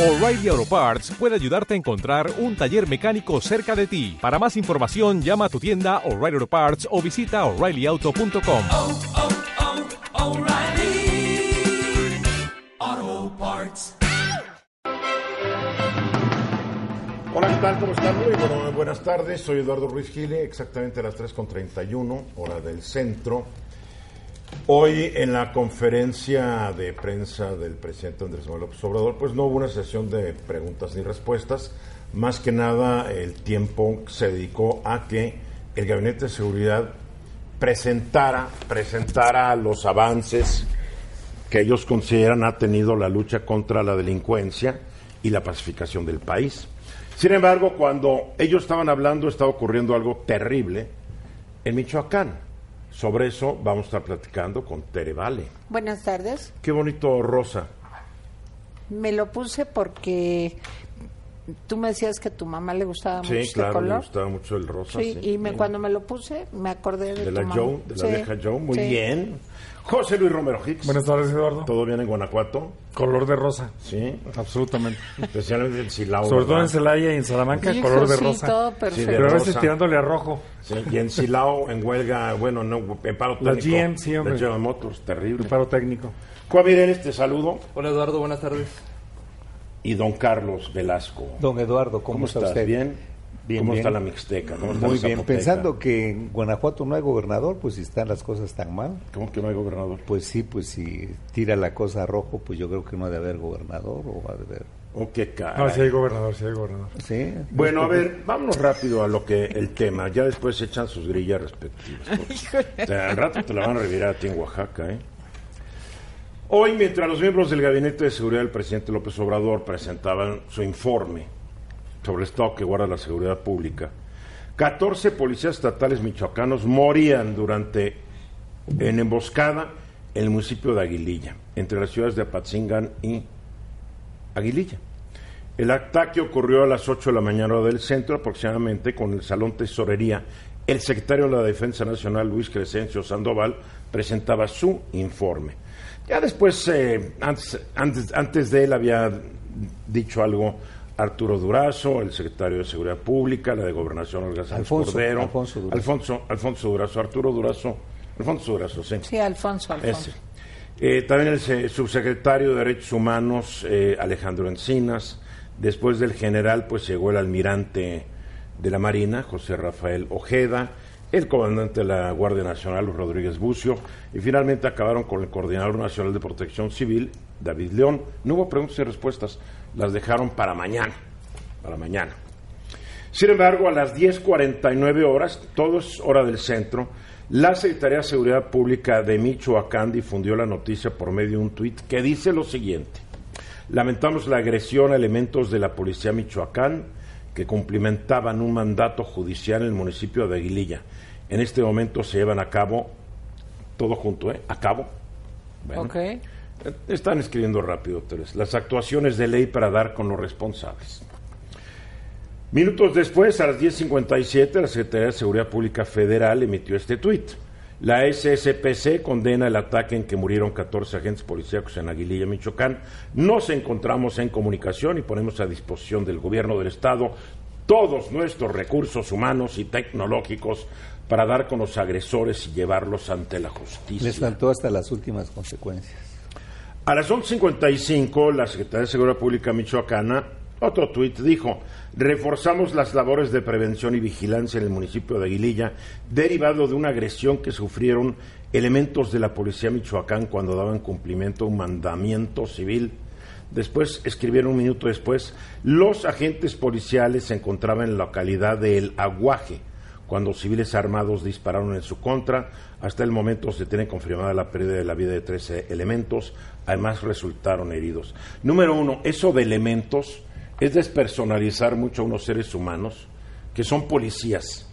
O'Reilly Auto Parts puede ayudarte a encontrar un taller mecánico cerca de ti. Para más información, llama a tu tienda O'Reilly Auto Parts o visita oreillyauto.com. oh, oh, Parts. Hola, ¿qué tal? ¿Cómo están? Muy bueno, buenas tardes. Soy Eduardo Ruiz Gile, exactamente a las 3.31, hora del centro. Hoy en la conferencia de prensa del presidente Andrés Manuel López Obrador, pues no hubo una sesión de preguntas ni respuestas. Más que nada el tiempo se dedicó a que el Gabinete de Seguridad presentara, presentara los avances que ellos consideran ha tenido la lucha contra la delincuencia y la pacificación del país. Sin embargo, cuando ellos estaban hablando, estaba ocurriendo algo terrible en Michoacán. Sobre eso vamos a estar platicando con Tere Vale. Buenas tardes. Qué bonito rosa. Me lo puse porque tú me decías que a tu mamá le gustaba mucho Sí, este claro, color. gustaba mucho el rosa. Sí, sí. y me- cuando me lo puse me acordé de, De tu la mamá. Joe, de la Sí, vieja Joe. Muy sí. bien. José Luis Romero Hicks. Buenas tardes, Eduardo. ¿Todo bien en Guanajuato? Color de rosa, Sí. absolutamente. Especialmente el Silao. Sobre todo ¿verdad? en Celaya y en Salamanca, Hijo, color de sí, rosa. todo Sí, perfecto. de Pero a veces tirándole a rojo. Sí, y en Silao, en huelga, bueno, no, en paro La técnico. GM, sí, hombre. La General Motors, terrible. El paro técnico. Juan Mireles, te saludo. Hola Eduardo, buenas tardes. Y don Carlos Velasco. Don Eduardo, ¿cómo, ¿Cómo está estás? usted? ¿Bien? Bien, ¿Cómo bien. está la Mixteca? ¿Cómo está Muy la bien. Zapoteca? Pensando que en Guanajuato no hay gobernador, pues si están las cosas tan mal, ¿Cómo que no hay gobernador? pues sí, pues si tira la cosa a rojo, pues yo creo que no ha de haber gobernador o ha de haber. Oh, qué cara. No, sí hay gobernador, sí hay gobernador. Sí. Bueno, a ver, vámonos rápido a lo que el tema. Ya después se echan sus grillas respectivas. O sea, al rato te la van a revirar a ti en Oaxaca, ¿eh? Hoy, mientras los miembros del Gabinete de Seguridad del presidente López Obrador presentaban su informe sobre el estado que guarda la seguridad pública, 14 policías estatales michoacanos morían durante en emboscada en el municipio de Aguililla, entre las ciudades de Apatzingán y Aguililla. El ataque ocurrió a las 8 de la mañana del centro, aproximadamente, con el Salón Tesorería. El secretario de la Defensa Nacional, Luis Crescencio Sandoval, presentaba su informe. Ya después, eh, antes, antes, antes de él, había dicho algo Arturo Durazo, el secretario de Seguridad Pública, la de Gobernación, Olga Sánchez Alfonso, Cordero. Alfonso Durazo. Alfonso, Alfonso Durazo, Arturo Durazo, Alfonso Durazo, sí. Sí, Alfonso, Alfonso. Ese. Eh, también el se- subsecretario de Derechos Humanos, eh, Alejandro Encinas. Después del general, pues llegó el almirante de la Marina, José Rafael Ojeda, el comandante de la Guardia Nacional, Luis Rodríguez Bucio, y finalmente acabaron con el coordinador nacional de protección civil, David León. No hubo preguntas y respuestas, las dejaron para mañana, para mañana. Sin embargo, a las 10.49 horas, todo es hora del centro, la Secretaría de Seguridad Pública de Michoacán difundió la noticia por medio de un tuit que dice lo siguiente. Lamentamos la agresión a elementos de la Policía Michoacán que cumplimentaban un mandato judicial en el municipio de Aguililla. En este momento se llevan a cabo, todo junto, ¿eh? A cabo. Bueno, Ok. eh, Están escribiendo rápido, Teres. Las actuaciones de ley para dar con los responsables. Minutos después, a las 10.57, la Secretaría de Seguridad Pública Federal emitió este tuit. La SSPC condena el ataque en que murieron 14 agentes policíacos en Aguililla, Michoacán. Nos encontramos en comunicación y ponemos a disposición del Gobierno del Estado todos nuestros recursos humanos y tecnológicos para dar con los agresores y llevarlos ante la justicia. Les faltó hasta las últimas consecuencias. A las 11.55, la Secretaría de Seguridad Pública Michoacana, otro tuit dijo, reforzamos las labores de prevención y vigilancia en el municipio de Aguililla, derivado de una agresión que sufrieron elementos de la Policía Michoacán cuando daban cumplimiento a un mandamiento civil. Después escribieron un minuto después, los agentes policiales se encontraban en la localidad de El Aguaje, cuando civiles armados dispararon en su contra. Hasta el momento se tiene confirmada la pérdida de la vida de 13 elementos, además resultaron heridos. Número uno, eso de elementos es despersonalizar mucho a unos seres humanos que son policías.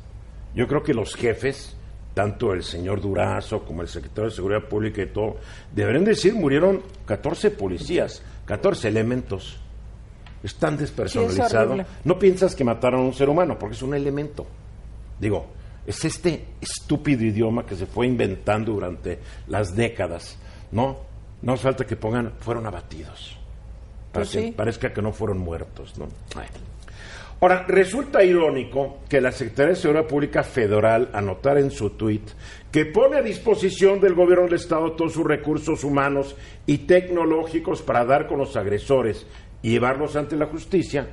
Yo creo que los jefes, tanto el señor Durazo como el secretario de Seguridad Pública y todo, deberían decir murieron 14 policías, 14 elementos. Es tan despersonalizado. no piensas que mataron a un ser humano, porque es un elemento. Digo, es este estúpido idioma que se fue inventando durante las décadas, ¿no? No hace falta que pongan, fueron abatidos. Para Pues que sí. parezca que no fueron muertos, ¿no? Bueno. Ahora, resulta irónico que la Secretaría de Seguridad Pública Federal anotara en su tuit que pone a disposición del gobierno del Estado todos sus recursos humanos y tecnológicos para dar con los agresores y llevarlos ante la justicia,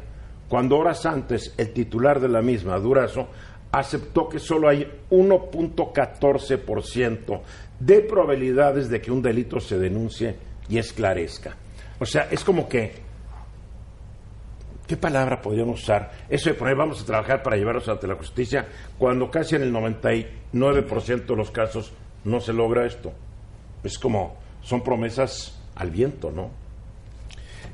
cuando horas antes el titular de la misma, Durazo, aceptó que solo hay 1.14% de probabilidades de que un delito se denuncie y esclarezca. O sea, es como que ¿Qué palabra podrían usar? Eso de poner vamos a trabajar para llevarlos ante la justicia, cuando casi en el 99% de los casos no se logra esto. Es como, son promesas al viento, ¿no?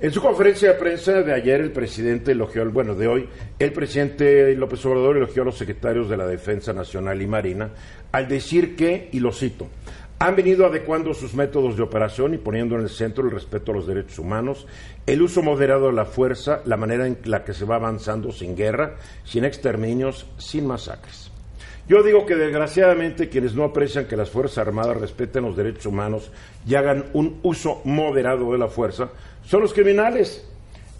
En su conferencia de prensa de ayer, el presidente elogió, bueno, de hoy, el presidente López Obrador elogió a los secretarios de la Defensa Nacional y Marina al decir que, y lo cito, han venido adecuando sus métodos de operación y poniendo en el centro el respeto a los derechos humanos, el uso moderado de la fuerza, la manera en la que se va avanzando sin guerra, sin exterminios, sin masacres. Yo digo que desgraciadamente quienes no aprecian que las Fuerzas Armadas respeten los derechos humanos y hagan un uso moderado de la fuerza son los criminales,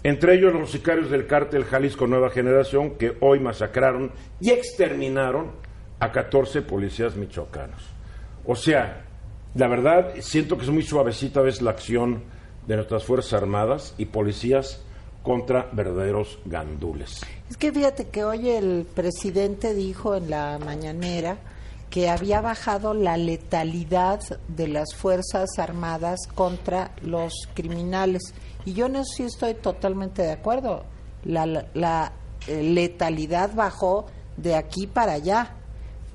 entre ellos los sicarios del cártel Jalisco Nueva Generación que hoy masacraron y exterminaron a 14 policías michoacanos. O sea, la verdad siento que es muy suavecita a la acción de nuestras Fuerzas Armadas y policías contra verdaderos gandules. Es que fíjate que hoy el presidente dijo en la mañanera que había bajado la letalidad de las Fuerzas Armadas contra los criminales. Y yo en eso sí estoy totalmente de acuerdo. La, la- la, eh, letalidad bajó de aquí para allá,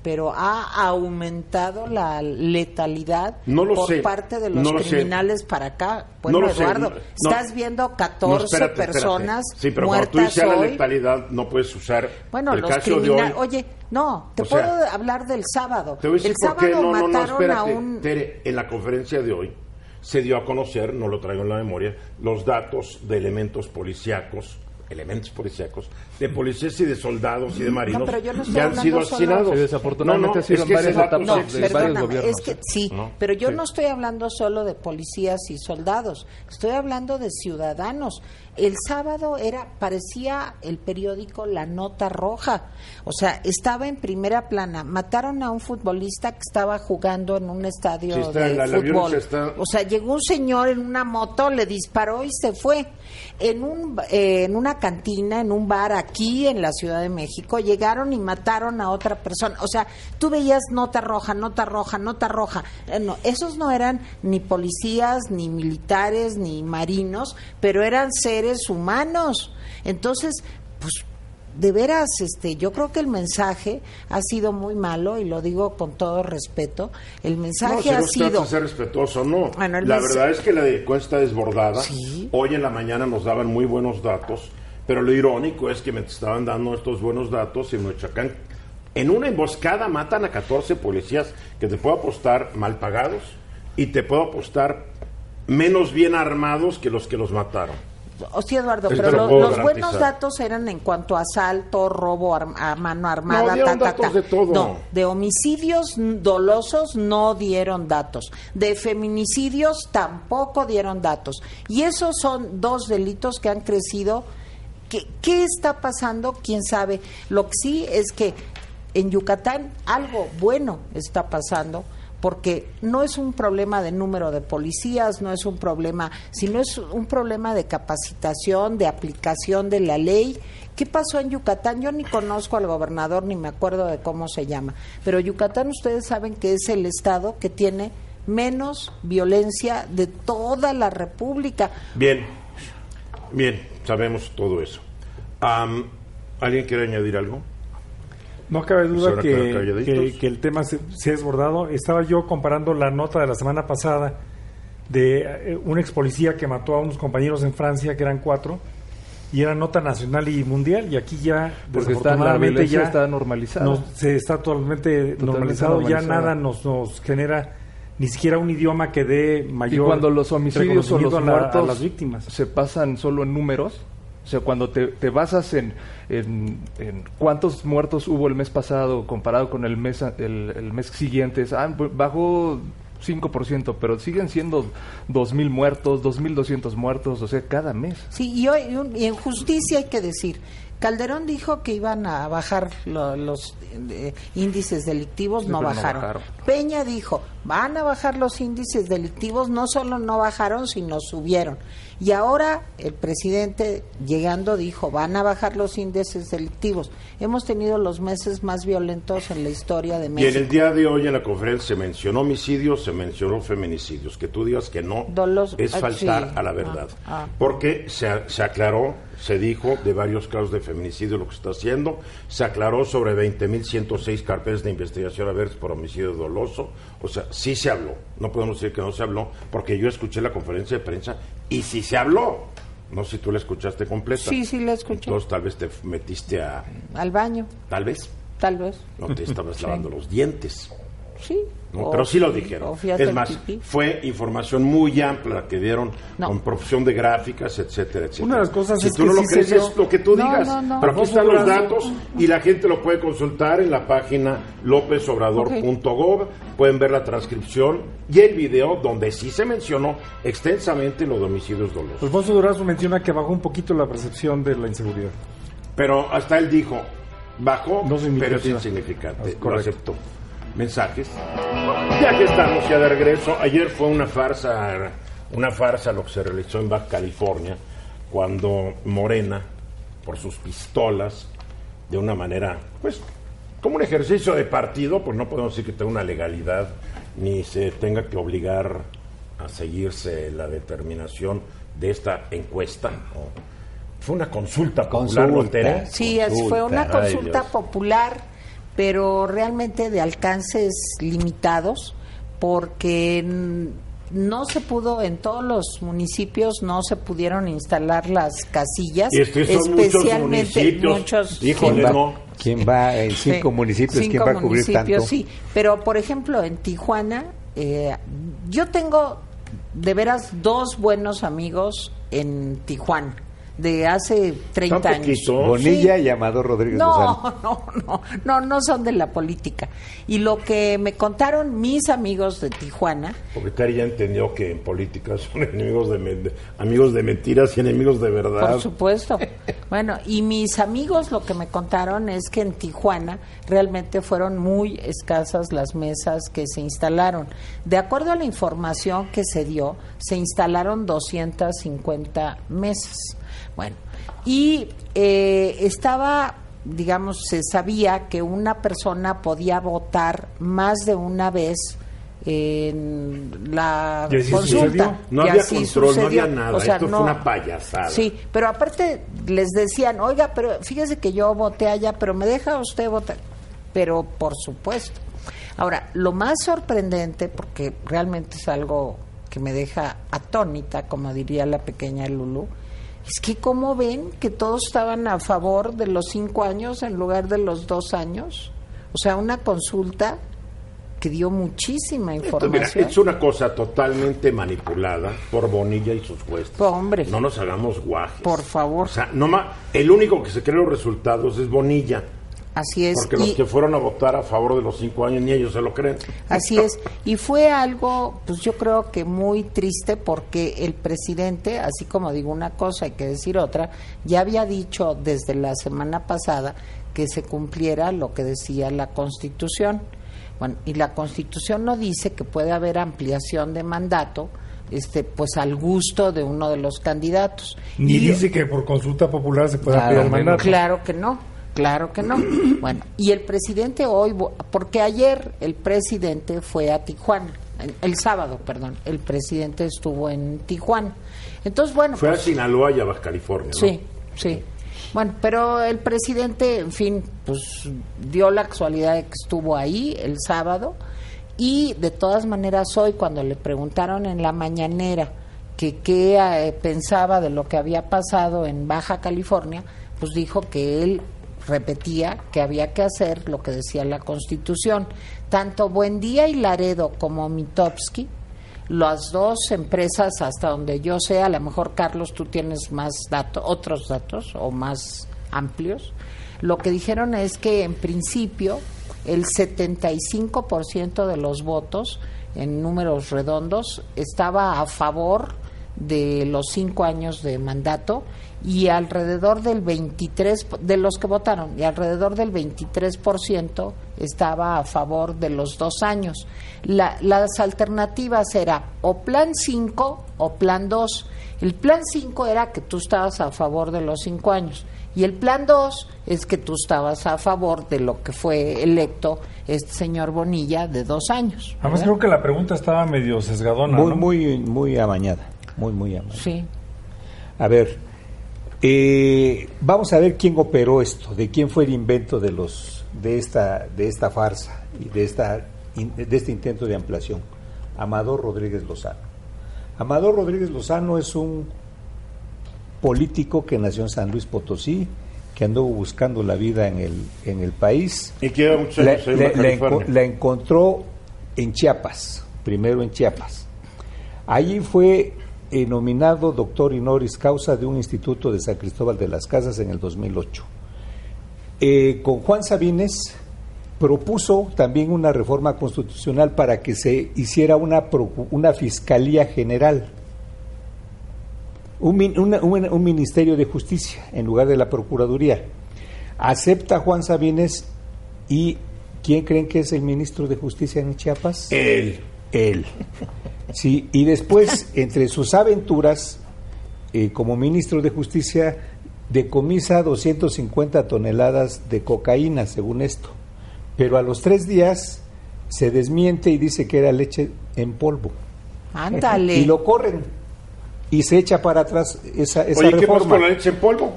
pero ha aumentado la letalidad No lo por sé, parte de los no lo sé. criminales para acá. Bueno, No lo sé, Eduardo, estás viendo 14 No, espérate, espérate. personas Sí, pero cuando tú muertas dices la hoy. letalidad, no puedes usar Bueno, el los caso de hoy. criminales. Oye, no, te O sea, puedo hablar del sábado. Te voy a decir el sábado No, mataron a un. Tere, en la conferencia de hoy se dio a conocer, no lo traigo en la memoria, los datos de elementos policíacos, elementos policíacos, de policías y de soldados y de marinos pero yo no estoy que han hablando sido asesinados. Sí, desafortunadamente No, no, es en que varias etapas No, de varios perdóname, gobiernos. es que sí, ¿No? pero yo Sí. no estoy hablando solo de policías y soldados, estoy hablando de ciudadanos. El sábado era parecía el periódico La Nota Roja, o sea, estaba en primera plana. Mataron a un futbolista que estaba jugando en un estadio Sí, está, de la- fútbol. está- O sea, llegó un señor en una moto, le disparó y se fue. En, un, eh, en una cantina, en un bar aquí en la Ciudad de México, llegaron y mataron a otra persona. O sea, tú veías nota roja, nota roja, nota roja. Eh, no, esos no eran ni policías, ni militares, ni marinos, pero eran seres humanos. Entonces, pues de veras, este, yo creo que el mensaje ha sido muy malo y lo digo con todo respeto. El mensaje ha no trata sido ser respetuoso, no. Bueno, la verdad es que la delincuencia está desbordada. Sí. Hoy en la mañana nos daban muy buenos datos, pero lo irónico es que me estaban dando estos buenos datos y en Michoacán, en una emboscada matan a 14 policías que te puedo apostar mal pagados y te puedo apostar menos bien armados que los que los mataron. O sí, Eduardo, pero lo lo- los garantizar. buenos datos eran en cuanto a asalto, robo a mano armada, No, ta, ta, de todo. No, de homicidios dolosos no dieron datos. De feminicidios tampoco dieron datos. Y esos son dos delitos que han crecido. ¿Qué, qué está pasando? ¿Quién sabe? Lo que sí es que en Yucatán algo bueno está pasando porque no es un problema de número de policías, no es un problema, sino es un problema de capacitación, de aplicación de la ley. ¿Qué pasó en Yucatán? Yo ni conozco al gobernador ni me acuerdo de cómo se llama, pero Yucatán ustedes saben que es el estado que tiene menos violencia de toda la República. Bien, bien, sabemos todo eso. ¿Alguien quiere añadir algo? No cabe duda Pues ahora que, que- que el tema se, se ha desbordado. Estaba yo comparando la nota de la semana pasada de eh, un ex policía que mató a unos compañeros en Francia, que eran cuatro, y era nota nacional y mundial, y aquí ya, Porque está, la ya está normalizada. nos- se está totalmente, normalizado, ya nada nos, nos genera ni siquiera un idioma que dé y mayor cuando los homicidios o los reconocimiento a la- muertos a las víctimas. se pasan solo en números, o sea, cuando te, te basas en, en, en cuántos muertos hubo el mes pasado comparado con el mes el, el mes siguiente, es, ah, pues, bajó 5%, pero siguen siendo 2.000 muertos, 2.200 muertos, o sea, cada mes. Sí, y, hoy, y en justicia hay que decir, Calderón dijo que iban a bajar lo- los eh, índices delictivos, Sí, no bajaron. Peña dijo, van a bajar los índices delictivos, no solo no bajaron, sino subieron. Y ahora el presidente llegando dijo, van a bajar los índices delictivos. Hemos tenido los meses más violentos en la historia de Y en México. el día de hoy en la conferencia se mencionó homicidios, se mencionó feminicidios. Que tú digas que no Dolos- es ah, faltar sí. a la Ah, verdad. ah. Porque se, se aclaró, se dijo de varios casos de feminicidio lo que está haciendo, se aclaró sobre 20.106 carpetas de investigación abiertas por homicidio doloso. O sea, sí se habló. No podemos decir que no se habló, porque yo escuché la conferencia de prensa y sí se habló. No sé si tú la escuchaste completa. Sí, sí la escuché. Entonces tal vez te metiste a... Al baño, Tal vez. tal vez. No te estabas lavando los dientes. Sí. Pero sí lo dijeron. Es más, pipí. fue información muy amplia que dieron No. con profesión de gráficas, etcétera, etcétera. Una de las cosas si es tú que no lo sí crees, es lo que tú digas. no, no. Pero aquí están los datos y la gente lo puede consultar en la página lopesobrador.gov. Pueden ver la transcripción y el video donde sí se mencionó extensamente lo de homicidios dolosos. Alfonso Durazo menciona que bajó un poquito la percepción de la inseguridad. Pero hasta él dijo, bajó, pero es insignificante. Es Lo correcto. aceptó. Mensajes. Ya que estamos ya de regreso, ayer fue una farsa, una farsa lo que se realizó en Baja California, cuando Morena, por sus pistolas, de una manera, pues, como un ejercicio de partido, pues no podemos decir que tenga una legalidad, ni se tenga que obligar a seguirse la determinación de esta encuesta. ¿no? Fue una consulta popular, ¿no, Consulta. Tere? Sí, es- fue una Ay, consulta Dios. popular, pero realmente de alcances limitados, porque no se pudo, en todos los municipios no se pudieron instalar las casillas, Y es que son muchos especialmente municipios. muchos... Híjole, ¿Quién va, no. quién va en Sí, cinco municipios? cinco ¿Quién va a cubrir municipios, tanto? Sí, pero por ejemplo en Tijuana, eh, yo tengo de veras dos buenos amigos en Tijuana, de hace 30 Tan años. Bonilla Sí. y Amador Rodríguez Lozano. No, no, no, no, no son de la política. Y lo que me contaron mis amigos de Tijuana, Porque Tere ya entendió que en política son enemigos de, men- amigos de mentiras y enemigos de verdad. por supuesto. Bueno, y mis amigos lo que me contaron es que en Tijuana realmente fueron muy escasas las mesas que se instalaron. De acuerdo a la información que se dio, se instalaron 250 mesas. Bueno, y eh, estaba, digamos, se sabía que una persona podía votar más de una vez en la consulta. No Y había así control, no había nada. O sea, Esto no- fue una payasada. Sí, pero aparte les decían, oiga, pero fíjese que yo voté allá, pero me deja usted votar. Pero por supuesto. Ahora, lo más sorprendente, porque realmente es algo que me deja atónita, como diría la pequeña Lulu, es que como ven que todos estaban a favor de los cinco años en lugar de los dos años. O sea, una consulta que dio muchísima Esto, mira, información. es una cosa totalmente manipulada por Bonilla y sus jueces. Hombre. No nos hagamos guajes. Por favor. O sea, no ma- el único que se cree los resultados es Bonilla. Así es. Porque los Y- que fueron a votar a favor de los cinco años ni ellos se lo creen. Así es. Y fue algo, pues yo creo que muy triste porque el presidente, así como digo una cosa, hay que decir otra, ya había dicho desde la semana pasada que se cumpliera lo que decía la Constitución. Bueno, y la Constitución no dice que puede haber ampliación de mandato, este, pues al gusto de uno de los candidatos. Ni Y- dice que por consulta popular se pueda Claro, ampliar el mandato. Claro que no, claro que no. Bueno, y el presidente hoy, porque ayer el presidente fue a Tijuana, el, sábado, perdón, el presidente estuvo en Tijuana. Entonces, bueno, Fue a pues, Sinaloa y a Baja California. ¿no? sí, sí. Bueno, pero el presidente, en fin, pues dio la casualidad de que estuvo ahí el sábado y de todas maneras hoy cuando le preguntaron en la mañanera que qué eh, pensaba de lo que había pasado en Baja California, pues dijo que él repetía que había que hacer lo que decía la Constitución. Tanto Buendía y Laredo como Mitofsky las dos empresas, hasta donde yo sé, a lo mejor Carlos tú tienes más datos, otros datos o más amplios, lo que dijeron es que en principio el 75% de los votos en números redondos, estaba a favor de los cinco años de mandato y alrededor del 23 de los que votaron y alrededor del 23% estaba a favor de los dos años. La- las alternativas era o plan 5 o plan 2. El plan 5 era que tú estabas a favor de los cinco años y el plan 2 es que tú estabas a favor de lo que fue electo este señor Bonilla de dos años. Además ¿verdad? creo que la pregunta estaba medio sesgadona, Muy, ¿no? muy, muy amañada. Muy, muy amañada. Sí. A ver, eh, vamos a ver quién operó esto, de quién fue el invento de los de esta de esta farsa y de esta de este intento de ampliación. Amador Rodríguez Lozano. Amador Rodríguez Lozano es un político que nació en San Luis Potosí, que anduvo buscando la vida en el en el país. Y que muchos La, años en la- la enco- la encontró en Chiapas, primero en Chiapas. Allí fue eh, nominado doctor honoris causa de un instituto de San Cristóbal de las Casas en el 2008. Eh, con Juan Sabines propuso también una reforma constitucional para que se hiciera una, una fiscalía general, un, una- un- un ministerio de justicia en lugar de la procuraduría. Acepta Juan Sabines y ¿quién creen que es el ministro de justicia en Chiapas? Él. Él. Sí, y después, entre sus aventuras, eh, como ministro de Justicia, decomisa 250 toneladas de cocaína, según esto. Pero a los tres días se desmiente y dice que era leche en polvo. Ándale. Y lo corren. Y se echa para atrás esa, esa Oye, ¿qué pasó reforma. con la leche en polvo?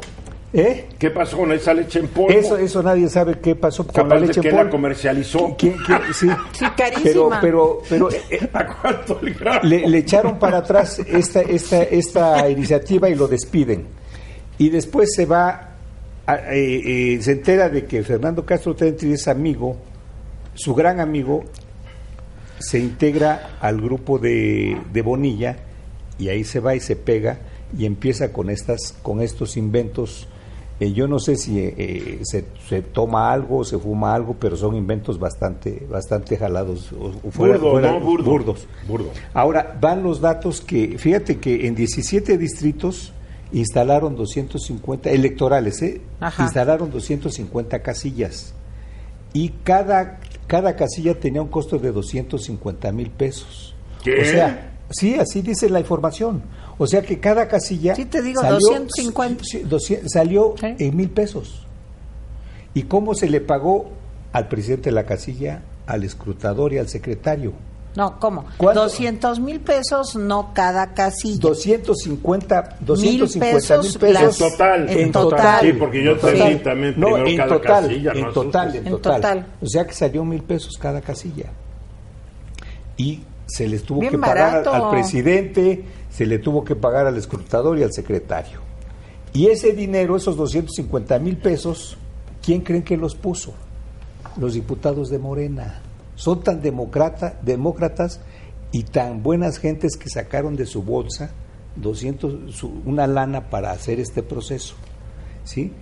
¿Eh? ¿Qué pasó con esa leche en polvo? Eso, eso nadie sabe qué pasó con Capaz la de leche que en la polvo. comercializó. ¿Quién- quién- sí. Sí, carísima. Pero, pero, pero eh, ¿A cuánto el gramo? le, le echaron para atrás esta, esta, esta iniciativa y lo despiden. Y después se va, a- eh, eh, se entera de que Fernando Castro Tentri es amigo, su gran amigo, se integra al grupo de, de Bonilla y ahí se va y se pega y empieza con estas, con estos inventos. Eh, yo no sé si eh, eh, se, se toma algo, se fuma algo, pero son inventos bastante, bastante jalados o, o fuera- Burdo, fuera- ¿no? Burdo. burdos. Burdo. Ahora, van los datos que, fíjate que en 17 distritos instalaron 250, electorales, ¿eh? Ajá. Instalaron 250 casillas. Y cada, cada casilla tenía un costo de 250 mil pesos. ¿Qué? O sea, sí, así dice la información. O sea que cada casilla. Sí, te digo, 250. sí, 200 salió Sí. en mil pesos. ¿Y cómo se le pagó al presidente de la casilla, al escrutador y al secretario? No, ¿cómo? ¿Cuánto? 200 mil pesos, no cada casilla. 250 250 pesos mil pesos, las- En total. En total. Sí, porque yo En total. entendí también no, primero en cada total, casilla, en no total, asustes. en En total. total. O sea que salió mil pesos cada casilla. Y se les tuvo Bien que pagar barato. al presidente, se le tuvo que pagar al escrutador y al secretario. Y ese dinero, esos 250 mil pesos, ¿quién creen que los puso? Los diputados de Morena. Son tan demócrata, demócratas y tan buenas gentes que sacaron de su bolsa 200, su- una lana para hacer este proceso. ¿Sí?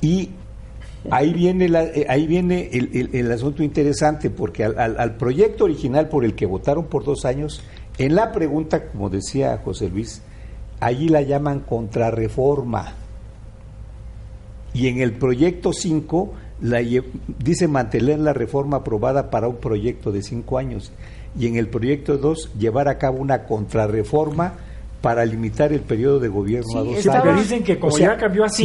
Y ahí viene, la- eh, ahí viene el, el- el asunto interesante, porque al, al- al proyecto original por el que votaron por dos años, en la pregunta, como decía José Luis, allí la llaman contrarreforma. Y en el proyecto 5 la lle- dice mantener la reforma aprobada para un proyecto de cinco años. Y en el proyecto 2 llevar a cabo una contrarreforma para limitar el periodo de gobierno Sí, a dos años. dicen que como O sea, ya cambió a sí.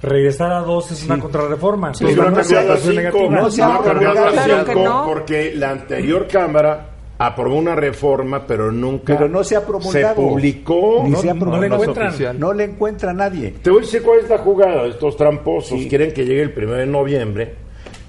5, regresar a 2 es una contrarreforma. Sí, Entonces, no a cinco. No se ha no ha cambiado a Claro que cinco, no. porque la anterior Cámara aprobó una reforma, pero nunca Pero no se ha promulgado. se publicó. Ni No, se ha no promulgado. le no es encuentran. oficial. No le encuentra nadie. Te voy a decir cuál es la jugada de estos tramposos. Quieren que llegue el primero de noviembre,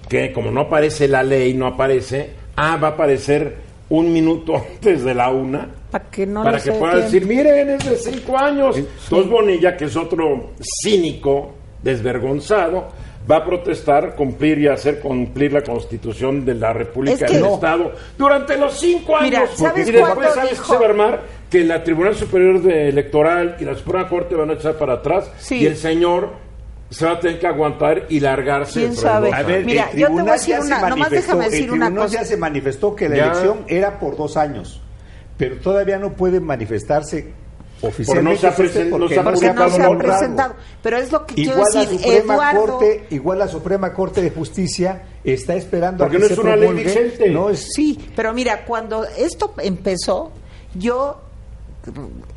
que como no aparece la ley, no aparece, ah, va a aparecer un minuto antes de la una. Para que no para que tiempo. decir, miren, es de cinco años. Entonces Bonilla, que es otro cínico, desvergonzado, va a protestar, cumplir y hacer cumplir la constitución de la República Es que- del No. Estado durante los cinco años. ¿sabes y después, ¿sabes dijo? qué se va a armar? Que la Tribunal Superior de Electoral y la Suprema Corte van a echar para atrás Sí. y el señor se va a tener que aguantar y largarse. ¿Quién sabe? A ver, Mira, el yo te voy a tribunal decir ya se una- nomás manifestó, déjame decir el una cosa. ya se manifestó que la Ya. elección era por dos años, pero todavía no puede manifestarse oficialmente se ha presen- porque no se ha Porque no presentado se ha presentado. Pero es lo que Igual quiero la decir, Suprema Eduardo. Corte, igual la Suprema Corte de Justicia está esperando Porque a que no se es una ley vigente. No es Sí, pero mira, cuando esto empezó, yo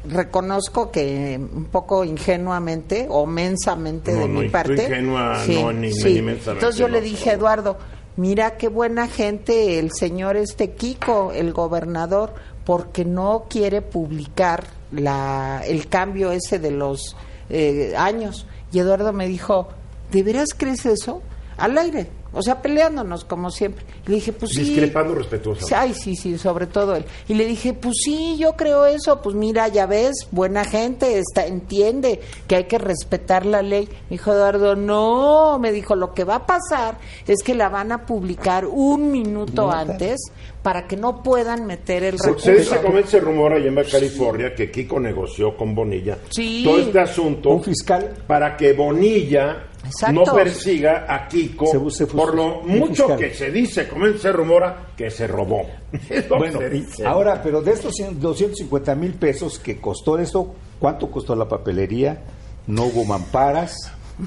reconozco que un poco ingenuamente o mensamente No, de no, mi parte. ingenua, no, ni- sí. ni mensamente, Entonces yo no, le dije a. Eduardo, mira qué buena gente el señor este Kiko, el gobernador, porque no quiere publicar la, el cambio ese de los eh, años. Y Eduardo me dijo, ¿de veras crees eso? Al aire, o sea, peleándonos como siempre. Y le dije, pues sí. Discrepando respetuosamente. Ay, sí, sí, sobre todo él. Y le dije, pues sí, yo creo eso. Pues mira, ya ves, buena gente, está, entiende que hay que respetar la ley. Me dijo Eduardo, no, me dijo, lo que va a pasar es que la van a publicar un minuto antes para que no puedan meter el Se, recurso. dice, como se rumor allá en California que Kiko negoció con Bonilla Sí. todo este asunto Un fiscal. para que Bonilla Exacto. no persiga a Kiko Se- se puso por lo mucho fiscal. que se dice, como se rumora, que se robó. Es lo que Bueno, se dice. ahora, pero de estos 100 250 mil pesos que costó esto, ¿cuánto costó la papelería? No hubo mamparas.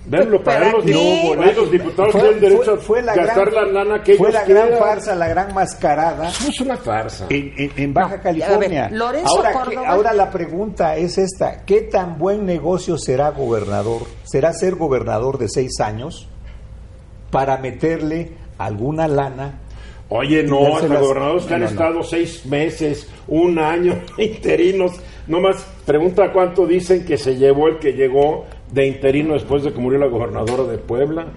Denlo para ¿Para los, los diputados Fue- tienen derecho fue- fue a la gastar gran- la lana que Fue ellos la gran quieran. farsa, la gran mascarada Es una farsa. en, en- en Baja No, California. ver, Lorenzo ahora, ¿qué- Córdoba- ahora la pregunta es esta: ¿qué tan buen negocio será gobernador? ¿Será ser gobernador de seis años para meterle alguna lana? Oye, no, dárselas- gobernadores que han No, no, no. estado seis meses, un año, interinos. Nomás pregunta cuánto dicen que se llevó el que llegó de interino después de que murió la gobernadora de Puebla.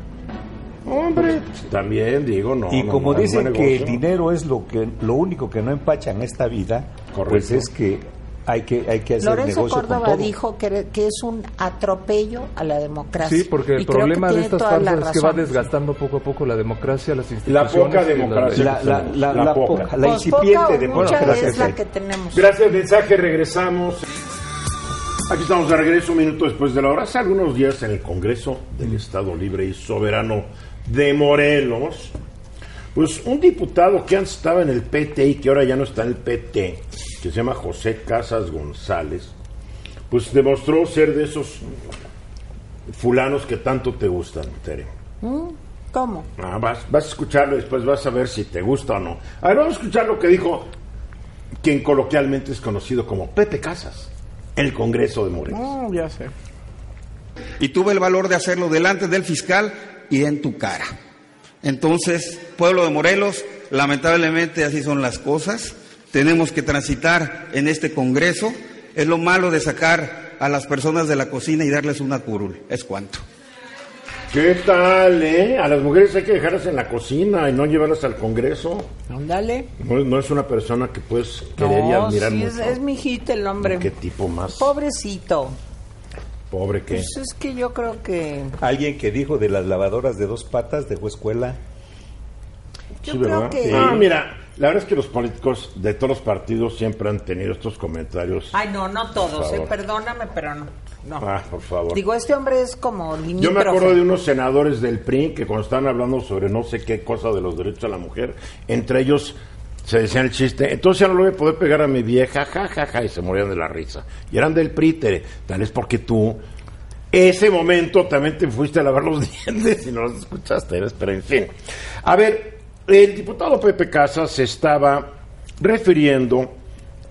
Hombre, pues, también digo, no. y no, como no, es dicen que el dinero es lo que lo único que no empacha en esta vida, Correcto. pues es que hay que hay que hacer Lorenzo negocio con Córdoba todo. dijo que, que es un atropello a la democracia. Sí, porque el Y problema de estas la farsas es que va desgastando poco a poco la democracia, las La instituciones. poca y las democracia. la, la, la, La la poca. poca, la Pues incipiente poca democracia es la que tenemos. Gracias, mensaje, regresamos. Aquí estamos de regreso, un minuto después de la hora. Hace algunos días en el Congreso del Estado Libre y Soberano de Morelos, pues un diputado que antes estaba en el PT y que ahora ya no está en el PT, que se llama José Casas González, pues demostró ser de esos fulanos que tanto te gustan, Tere. ¿Mm? ¿Cómo? Ah, vas, vas a escucharlo y después vas a ver si te gusta o no. A ver, vamos a escuchar lo que dijo quien coloquialmente es conocido como Pepe Casas, el Congreso de Morelos. Mm, ya sé. y tuve el valor de hacerlo delante del fiscal y en tu cara. Entonces, pueblo de Morelos, lamentablemente así son las cosas. Tenemos que transitar en este Congreso. Es lo malo de sacar a las personas de la cocina y darles una curul. Es cuanto. ¿Qué tal, eh? A las mujeres hay que dejarlas en la cocina y no llevarlas al Congreso. Ándale. No, no es una persona que puedes querer y No, admirar sí, mucho. es, es mi hijita el hombre. ¿Qué tipo más Pobrecito. pobre que... Pues es que yo creo que... Alguien que dijo de las lavadoras de dos patas dejó escuela. Yo Sí, creo que... Ah, mira, la verdad es que los políticos de todos los partidos siempre han tenido estos comentarios. Ay, no, no todos, eh, perdóname, pero no. No. Ah, por favor. Digo, este hombre es como Yo me limítrofe. acuerdo de unos senadores del PRI que cuando estaban hablando sobre no sé qué cosa de los derechos de la mujer, entre ellos se decían el chiste, entonces ya no le voy a poder pegar a mi vieja, ja, ja, ja, y se morían de la risa. Y eran del PRI, Tere. tal vez porque tú, ese momento también te fuiste a lavar los dientes y no los escuchaste, ¿ves? pero en fin. A ver, el diputado Pepe Casas se estaba refiriendo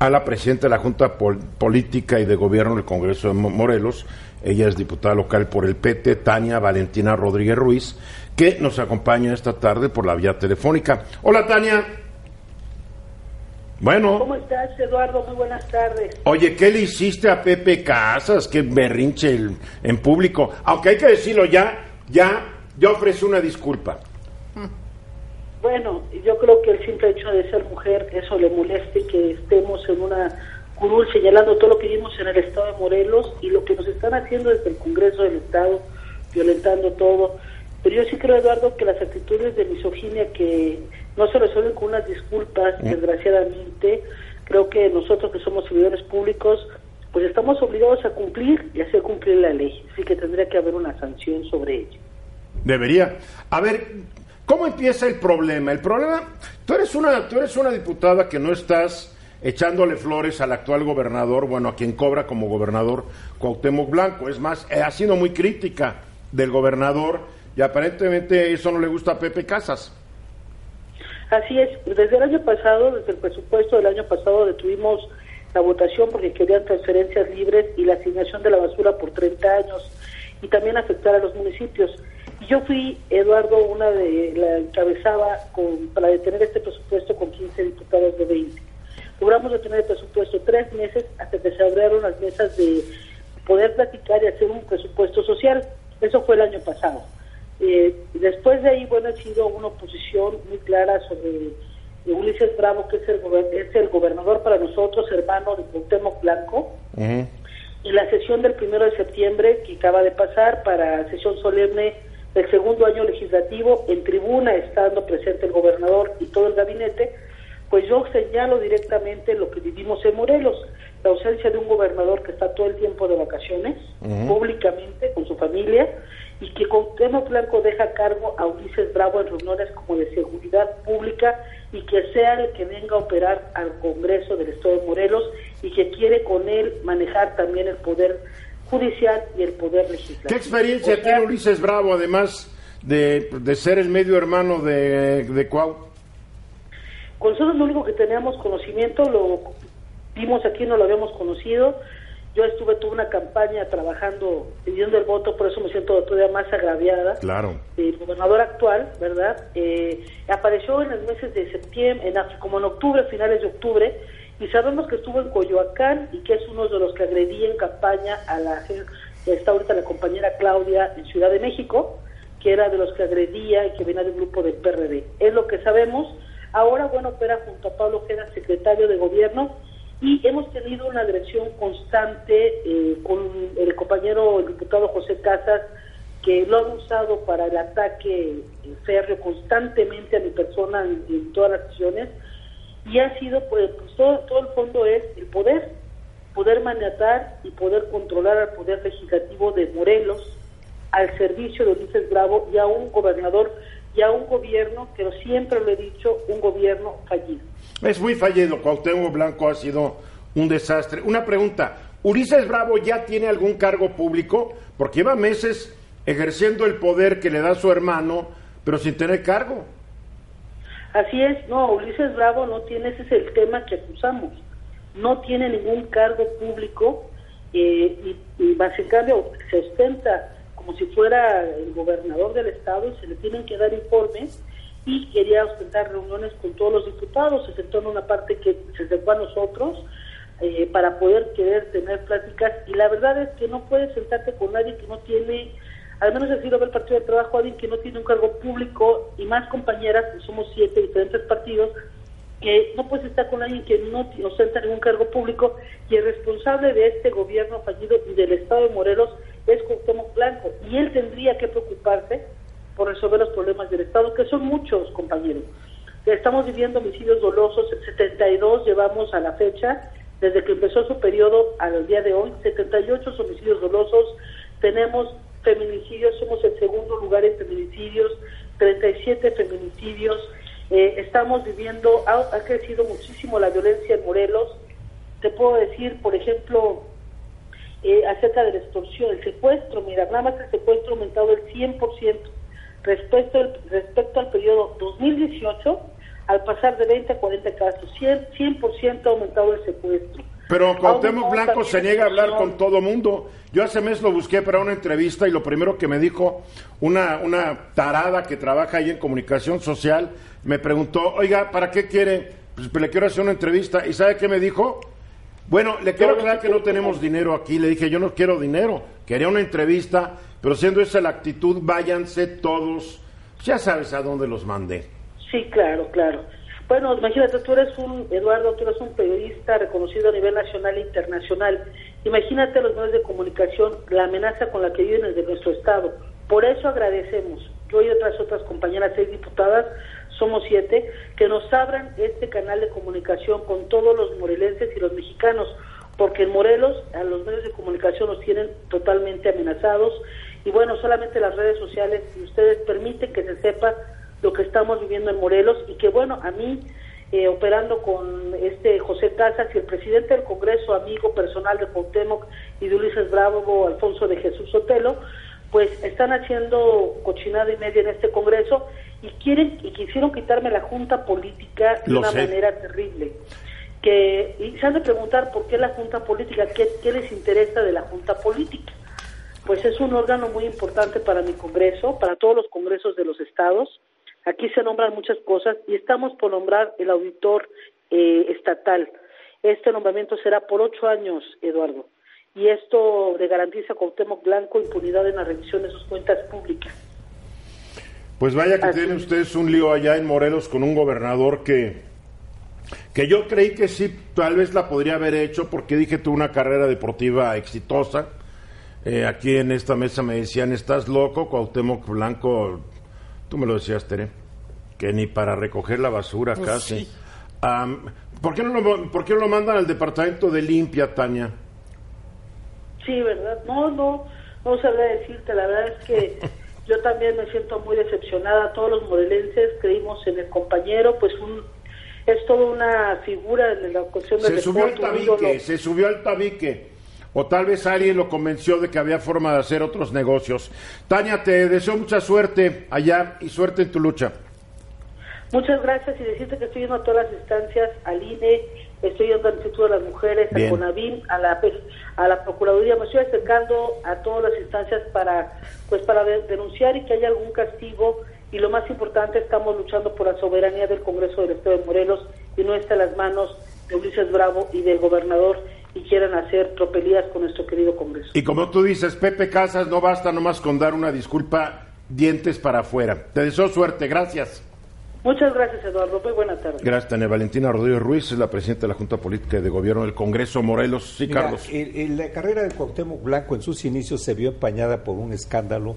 a la presidenta de la Junta Pol- Política y de Gobierno del Congreso de Mo- Morelos. Ella es diputada local por el PT, Tania Valentina Rodríguez Ruiz, que nos acompaña esta tarde por la vía telefónica. Hola, Tania. Bueno, ¿Cómo estás, Eduardo? Muy buenas tardes. oye, ¿qué le hiciste a Pepe Casas? Qué berrinche el- en público. Aunque hay que decirlo ya, ya, ya ofrece una disculpa. Bueno, yo creo que el simple hecho de ser mujer, eso le moleste que estemos en una curul señalando todo lo que vimos en el estado de Morelos y lo que nos están haciendo desde el Congreso del Estado, violentando todo. Pero yo sí creo, Eduardo, que las actitudes de misoginia que no se resuelven con unas disculpas, desgraciadamente, creo que nosotros que somos servidores públicos pues estamos obligados a cumplir y hacer cumplir la ley. Así que tendría que haber una sanción sobre ello. Debería. A ver, ¿cómo empieza el problema? El problema, tú eres una, tú eres una diputada que no estás echándole flores al actual gobernador, bueno, a quien cobra como gobernador Cuauhtémoc Blanco. Es más, eh, ha sido muy crítica del gobernador y aparentemente eso no le gusta a Pepe Casas. Así es, desde el año pasado, desde el presupuesto del año pasado, detuvimos la votación porque querían transferencias libres y la asignación de la basura por 30 años y también afectar a los municipios. Yo fui, Eduardo, una de la encabezaba con, para detener este presupuesto con 15 diputados de 20. Logramos detener el presupuesto tres meses hasta que se abrieron las mesas de poder platicar y hacer un presupuesto social. Eso fue el año pasado. Eh, después de ahí, bueno, ha sido una oposición muy clara sobre Ulises Bravo, que es el, es el gobernador para nosotros, hermano de Cuauhtémoc Blanco. Y la sesión del primero de septiembre, que acaba de pasar para sesión solemne del segundo año legislativo, en tribuna estando presente el gobernador y todo el gabinete, pues yo señalo directamente lo que vivimos en Morelos, la ausencia de un gobernador que está todo el tiempo de vacaciones, públicamente, con su familia, y que Cuauhtémoc Blanco deja a cargo a Ulises Bravo en reuniones como de seguridad pública y que sea el que venga a operar al Congreso del Estado de Morelos y que quiere con él manejar también el poder judicial y el poder legislativo. ¿Qué experiencia O sea, tiene Ulises Bravo, además de, de ser el medio hermano de, de Cuau? Con nosotros lo único que teníamos conocimiento, lo vimos aquí, no lo habíamos conocido. Yo estuve, tuve una campaña trabajando, pidiendo el voto, por eso me siento todavía más agraviada. Claro. El gobernador actual, ¿verdad? Eh, apareció en los meses de septiembre, en, como en octubre, finales de octubre, y sabemos que estuvo en Coyoacán y que es uno de los que agredía en campaña a la está ahorita la compañera Claudia en Ciudad de México, que era de los que agredía y que venía del grupo del PRD. Es lo que sabemos. Ahora, bueno, opera junto a Pablo Ojeda, secretario de gobierno, y hemos tenido una agresión constante eh, con el compañero, el diputado José Casas, que lo han usado para el ataque eh, férreo constantemente a mi persona en, en todas las sesiones, y ha sido, pues, pues, todo, todo el fondo es el poder, poder maniatar y poder controlar al poder legislativo de Morelos, al servicio de Ulises Bravo y a un gobernador y a un gobierno, pero siempre lo he dicho, un gobierno fallido. Es muy fallido. Cuauhtémoc Blanco ha sido un desastre. Una pregunta. ¿Ulises Bravo ya tiene algún cargo público? Porque lleva meses ejerciendo el poder que le da su hermano, pero sin tener cargo. Así es, no, Ulises Bravo no tiene, ese es el tema que acusamos, no tiene ningún cargo público eh, y, y en se ostenta como si fuera el gobernador del estado y se le tienen que dar informes y quería ostentar reuniones con todos los diputados, sentó en una parte que se acercó a nosotros eh, para poder querer tener pláticas y la verdad es que no puedes sentarte con nadie que no tiene al menos así lo el Partido del Trabajo, alguien que no tiene un cargo público y más compañeras, somos siete diferentes partidos, que no puedes estar con alguien que no ostenta ningún cargo público y el responsable de este gobierno fallido y del Estado de Morelos es Cuauhtémoc Blanco. Y él tendría que preocuparse por resolver los problemas del Estado, que son muchos, compañeros. Estamos viviendo homicidios dolosos, 72 llevamos a la fecha, desde que empezó su periodo al día de hoy, 78 homicidios dolosos, tenemos feminicidios, somos el segundo lugar en feminicidios, 37 feminicidios, eh, estamos viviendo, ha, crecido muchísimo la violencia en Morelos, te puedo decir, por ejemplo, eh, acerca de la extorsión, el secuestro, mira, nada más el secuestro ha aumentado el 100% respecto al, respecto al periodo 2018, al pasar de 20 a 40 casos, 100%, 100 ha aumentado el secuestro. Pero Cuauhtémoc Blanco se niega a hablar con todo mundo. Yo hace mes lo busqué para una entrevista y lo primero que me dijo una, una tarada que trabaja ahí en comunicación social, me preguntó, oiga, ¿para qué quiere? Pues le quiero hacer una entrevista. ¿Y sabe qué me dijo? Bueno, le quiero aclarar que no tenemos dinero aquí. Le dije, yo no quiero dinero. Quería una entrevista, pero siendo esa la actitud, váyanse todos. Ya sabes a dónde los mandé. Sí, claro, claro. Bueno, imagínate, tú eres un, Eduardo, tú eres un periodista reconocido a nivel nacional e internacional. Imagínate los medios de comunicación, la amenaza con la que viven desde nuestro Estado. Por eso agradecemos, yo y otras otras compañeras, seis diputadas, somos siete, que nos abran este canal de comunicación con todos los morelenses y los mexicanos. porque en Morelos a los medios de comunicación nos tienen totalmente amenazados y bueno, solamente las redes sociales y ustedes permiten que se sepa lo que estamos viviendo en Morelos y que bueno, a mí eh, operando con este José Casas y el presidente del Congreso, amigo personal de Cuauhtémoc y de Ulises Bravo, Alfonso de Jesús Sotelo, pues están haciendo cochinada y media en este Congreso y quieren y quisieron quitarme la junta política de Lo una sé. manera terrible. Que, y se han de preguntar por qué la junta política, qué, qué les interesa de la junta política. Pues es un órgano muy importante para mi Congreso, para todos los congresos de los estados. Aquí se nombran muchas cosas y estamos por nombrar el auditor eh, estatal. Este nombramiento será por ocho años, Eduardo. Y esto le garantiza a Cuauhtémoc Blanco impunidad en la revisión de sus cuentas públicas. Pues vaya que Así tienen es. ustedes un lío allá en Morelos con un gobernador que, que yo creí que sí, tal vez la podría haber hecho porque dije tuvo una carrera deportiva exitosa. Eh, aquí en esta mesa me decían, estás loco, Cuauhtémoc Blanco, tú me lo decías, Tere, que ni para recoger la basura Pues casi. sí. ¿por, qué no lo, ¿Por qué no lo mandan al departamento de limpia, Tania? Sí, ¿verdad? No, no, no sabría decirte. La verdad es que yo también me siento muy decepcionada. Todos los morelenses creímos en el compañero, pues un, es toda una figura en la cuestión del Se subió al ídolo. tabique, se subió al tabique. O tal vez alguien lo convenció de que había forma de hacer otros negocios. Tania, te deseo mucha suerte allá y suerte en tu lucha. Muchas gracias y decirte que estoy yendo a todas las instancias, al INE, estoy yendo al Instituto de las Mujeres, Bien. al CONAVIM, a la, a la Procuraduría, me estoy acercando a todas las instancias para, pues, para de- denunciar y que haya algún castigo y lo más importante, estamos luchando por la soberanía del Congreso del Estado de Morelos y no está en las manos de Ulises Bravo y del gobernador y quieran hacer tropelías con nuestro querido Congreso. Y como tú dices, Pepe Casas, no basta nomás con dar una disculpa dientes para afuera. Te deseo suerte, gracias. Muchas gracias, Eduardo. Muy buena tarde. Gracias, Tania. Valentina Rodríguez Ruiz es la presidenta de la Junta Política de Gobierno del Congreso Morelos. Sí, Mira, Carlos. el- el- la carrera de Cuauhtémoc Blanco en sus inicios se vio empañada por un escándalo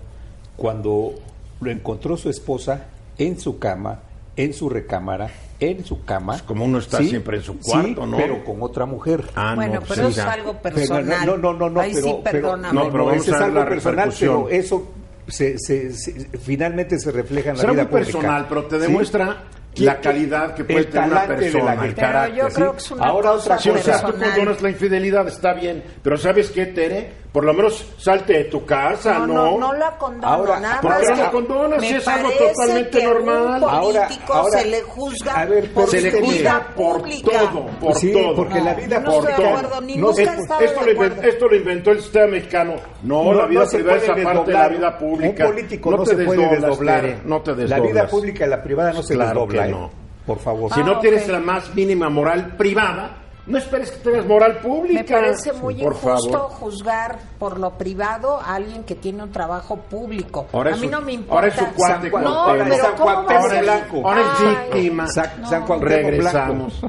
cuando lo encontró su esposa en su cama, en su recámara, en su cama. Pues como uno está siempre en su cuarto, sí, ¿no? pero con otra mujer. Ah, bueno, no, pero sí, es ya. algo Pero personal. no, no, no, no, Ahí pero, sí, pero- perdóname. No, pero vamos ese a es algo la personal, pero eso se, se- se- finalmente se refleja en la Será vida muy pública. personal, pero te demuestra ¿Quién- la calidad que puede el tener una la persona, el. Pero carácter. yo ¿sí? creo que es una Ahora cosa otra Sí, o sea, tú personal. condonas la infidelidad, está bien, pero ¿sabes qué, Tere? Por lo menos salte de tu casa, No, ¿no? no, no la condono, Ahora, nada ¿por más qué no la condonas? Si es algo totalmente que normal. Un Ahora- político ahora- se le juzga a ver, por Se le juzga por todo, por Sí, todo. porque la vida no de acuerdo, ni nunca Esto, lo inventó, esto lo inventó el sistema mexicano. No, la vida se privada es aparte de la vida pública. Un político no, te se puede desdoblar. No te La desdoblas. vida pública y la privada no se Claro desdobla. que no. Por favor. Si Ah, no ok. tienes la más mínima moral privada, no esperes que tengas moral pública. Me parece muy Por injusto favor. juzgar por lo privado a alguien que tiene un trabajo público. Ahora a mí su- no me importa. ahora es su cuate, San Juan- No, pero San ¿cómo va a Cuauhtémoc ser? Blanco. Ahora es víctima. San, San Cuauhtémoc Regresamos.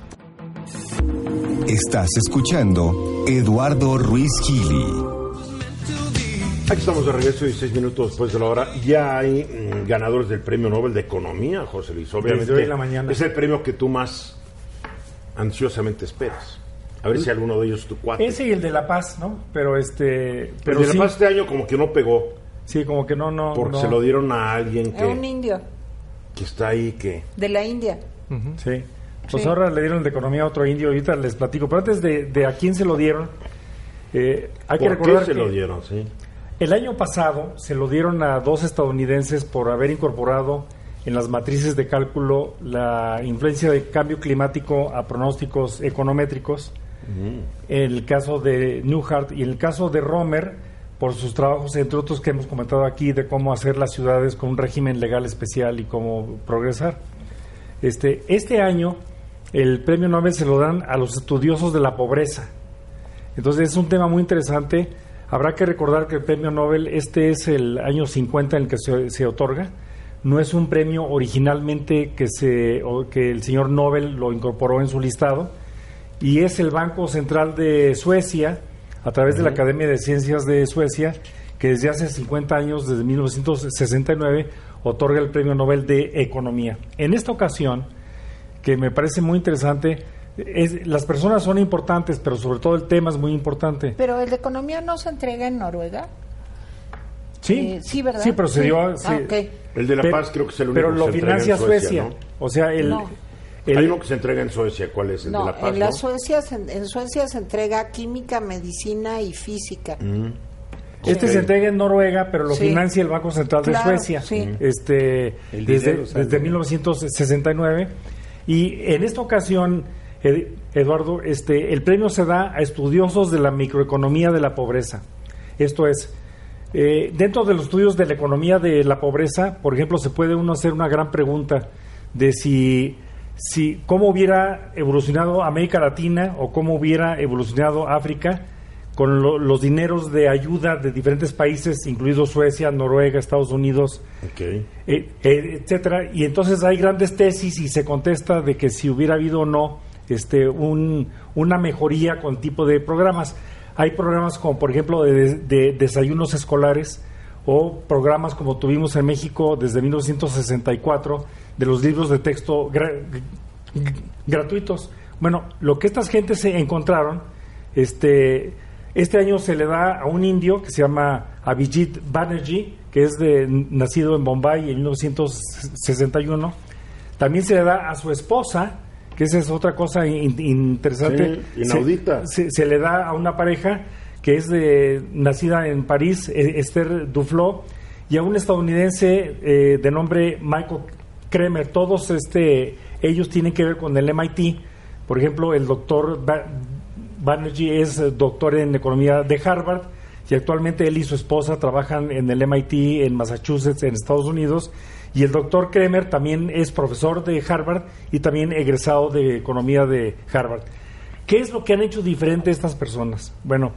Estás escuchando Eduardo Ruiz Gili. Aquí estamos de regreso y seis minutos después de la hora. Ya hay mm, ganadores del Premio Nobel de Economía, José Luis. Obviamente Desde hoy en la mañana. es el premio que tú más ansiosamente esperas. A ver si alguno de ellos es tu cuate. Ese y el de La Paz, ¿no? Pero este. Pero Pero de la sí, Paz este año como que no pegó, sí, como que no, no. porque no. se lo dieron a alguien Es un que, indio que está ahí, que... de la India. Sí. Pues Sí. ahora le dieron el de economía a otro indio, ahorita les platico. Pero antes de, de a quién se lo dieron, eh, hay que ¿Por recordar qué se que lo dieron? Sí. el año pasado se lo dieron a dos estadounidenses por haber incorporado en las matrices de cálculo la influencia del cambio climático a pronósticos econométricos. En el caso de Newhart y en el caso de Romer, por sus trabajos, entre otros que hemos comentado aquí, de cómo hacer las ciudades con un régimen legal especial y cómo progresar. Este, este año el premio Nobel se lo dan a los estudiosos de la pobreza. Entonces es un tema muy interesante. Habrá que recordar que el premio Nobel, este es el año 50 en el que se, se otorga. No es un premio originalmente que, se, o que el señor Nobel lo incorporó en su listado. Y es el Banco Central de Suecia, a través de la Academia de Ciencias de Suecia, que desde hace 50 años, desde 1969, otorga el premio Nobel de Economía. En esta ocasión, que me parece muy interesante, es- las personas son importantes, pero sobre todo el tema es muy importante. Pero el de economía no se entrega en Noruega. Sí, Eh, sí, ¿verdad? Sí, pero se Sí. Ah. El de La pero- Paz creo que es el único Pero que lo se en financia Suecia. O sea, el, ¿no? el- Hay uno que se entrega en Suecia, ¿cuál es? El No, de La Paz, en, la ¿no? Suecia, se- en Suecia se entrega química, medicina y física. Mm. Este se entrega en Noruega, pero lo Sí. financia el Banco Central de Claro, Suecia. sí. Este, El desde, desde 1969. Y en esta ocasión, Ed- Eduardo, este, el premio se da a estudiosos de la microeconomía de la pobreza. Esto es, eh, dentro de los estudios de la economía de la pobreza, por ejemplo, se puede uno hacer una gran pregunta de si, si cómo hubiera evolucionado América Latina o cómo hubiera evolucionado África con lo- los dineros de ayuda de diferentes países, incluidos Suecia, Noruega, Estados Unidos, Ok. eh, eh, etcétera. Y entonces hay grandes tesis y se contesta de que si hubiera habido o no este, un- una mejoría con tipo de programas. Hay programas como, por ejemplo, de, de desayunos escolares o programas como tuvimos en México desde 1964 de los libros de texto gratuitos. Bueno, lo que estas gentes se encontraron, este, este año se le da a un indio que se llama Abhijit Banerjee, que es de, nacido en Bombay en 1961. También se le da a su esposa, que esa es otra cosa in- interesante. Sí, inaudita. Se, se- se le da a una pareja que es de, nacida en París, eh, Esther Duflo, y a un estadounidense eh, de nombre Michael Kremer. Todos este, ellos tienen que ver con el MIT. Por ejemplo, el doctor Ba- Banerjee es doctor en economía de Harvard y actualmente él y su esposa trabajan en el MIT en Massachusetts, en Estados Unidos. Y el doctor Kremer también es profesor de Harvard y también egresado de economía de Harvard. ¿Qué es lo que han hecho diferente estas personas? Bueno,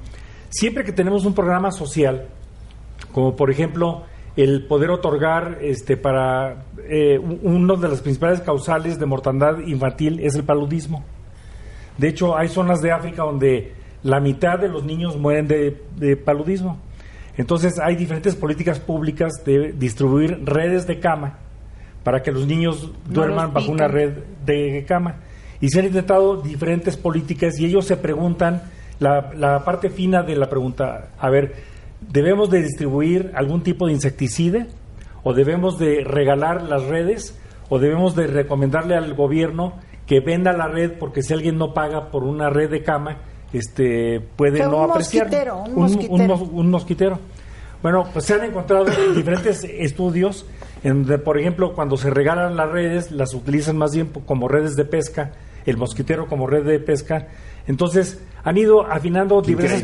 siempre que tenemos un programa social, como por ejemplo el poder otorgar este para eh, una de las principales causales de mortandad infantil es el paludismo. De hecho, hay zonas de África donde la mitad de los niños mueren de paludismo. Entonces, hay diferentes políticas públicas de distribuir redes de cama para que los niños duerman los bajo una red de cama. Y se han intentado diferentes políticas y ellos se preguntan, la, la parte fina de la pregunta, a ver, ¿debemos de distribuir algún tipo de insecticida? ¿O debemos de regalar las redes? ¿O debemos de recomendarle al gobierno que venda la red porque si alguien no paga por una red de cama, este puede no un apreciar mosquitero, un mosquitero. mos- un mosquitero. Bueno, pues se han encontrado diferentes estudios en donde, por ejemplo, cuando se regalan las redes, las utilizan más bien como redes de pesca, el mosquitero como red de pesca. Entonces, han ido afinando diversas.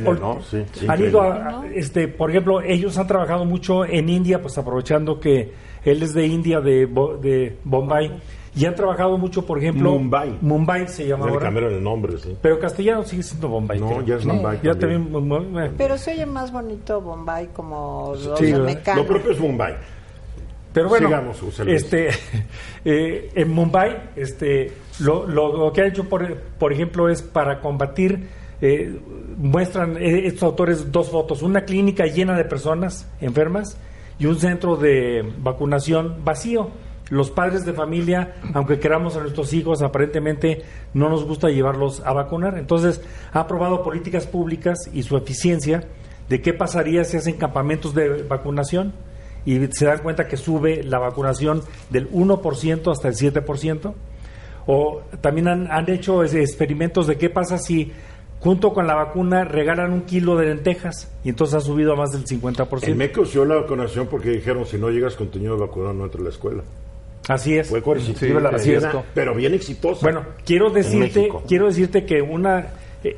Sí, sí, han ido a- a- este, por ejemplo, ellos han trabajado mucho en India, pues aprovechando que él es de India, de, Bo- de Bombay, y han trabajado mucho, por ejemplo, Mumbai. Mumbai se llama le ahora. cambiaron el nombre, sí. Pero castellano sigue siendo Bombay. No, creo. ya es Sí. Mumbai Ya también. mu- mu- Pero se oye más bonito Bombay como los Sí. Lo propio es Mumbai. Pero bueno, Sigamos, este, eh, en Mumbai, este, lo, lo- lo que han hecho, por, por ejemplo, es para combatir, eh, muestran eh, estos autores dos fotos, una clínica llena de personas enfermas y un centro de vacunación vacío. Los padres de familia, aunque queramos a nuestros hijos, aparentemente no nos gusta llevarlos a vacunar. Entonces, ha aprobado políticas públicas y su eficiencia de qué pasaría si hacen campamentos de vacunación y se dan cuenta que sube la vacunación del 1% hasta el 7%. O también han, han hecho experimentos de qué pasa si junto con la vacuna regalan un kilo de lentejas y entonces ha subido a más del 50%. En dio la vacunación porque dijeron si no llegas con tu niño vacunado no entra a la escuela. Así es. Fue coercitiva Sí, la pero bien exitosa. Bueno, quiero decirte, quiero decirte que una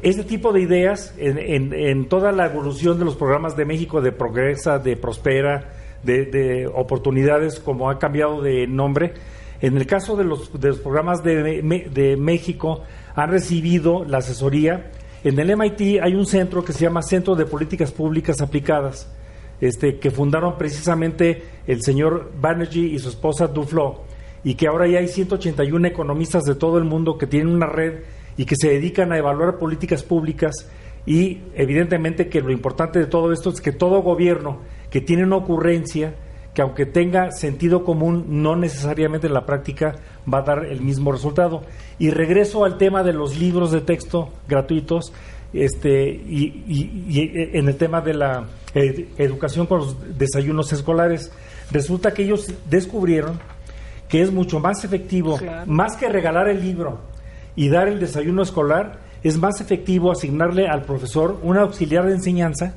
este tipo de ideas en, en- en toda la evolución de los programas de México de Progresa, de Prospera, de, de oportunidades, como ha cambiado de nombre, en el caso de los, de los programas de, de México han recibido la asesoría. En el MIT hay un centro que se llama Centro de Políticas Públicas Aplicadas, este, que fundaron precisamente el señor Banerjee y su esposa Duflo, y que ahora ya hay 181 economistas de todo el mundo que tienen una red y que se dedican a evaluar políticas públicas y evidentemente que lo importante de todo esto es que todo gobierno que tiene una ocurrencia, que que aunque tenga sentido común, no necesariamente en la práctica va a dar el mismo resultado. Y regreso al tema de los libros de texto gratuitos este, y, y- y en el tema de la ed- educación con los desayunos escolares. Resulta que ellos descubrieron que es mucho más efectivo, más que regalar el libro y dar el desayuno escolar, es más efectivo asignarle al profesor un auxiliar de enseñanza,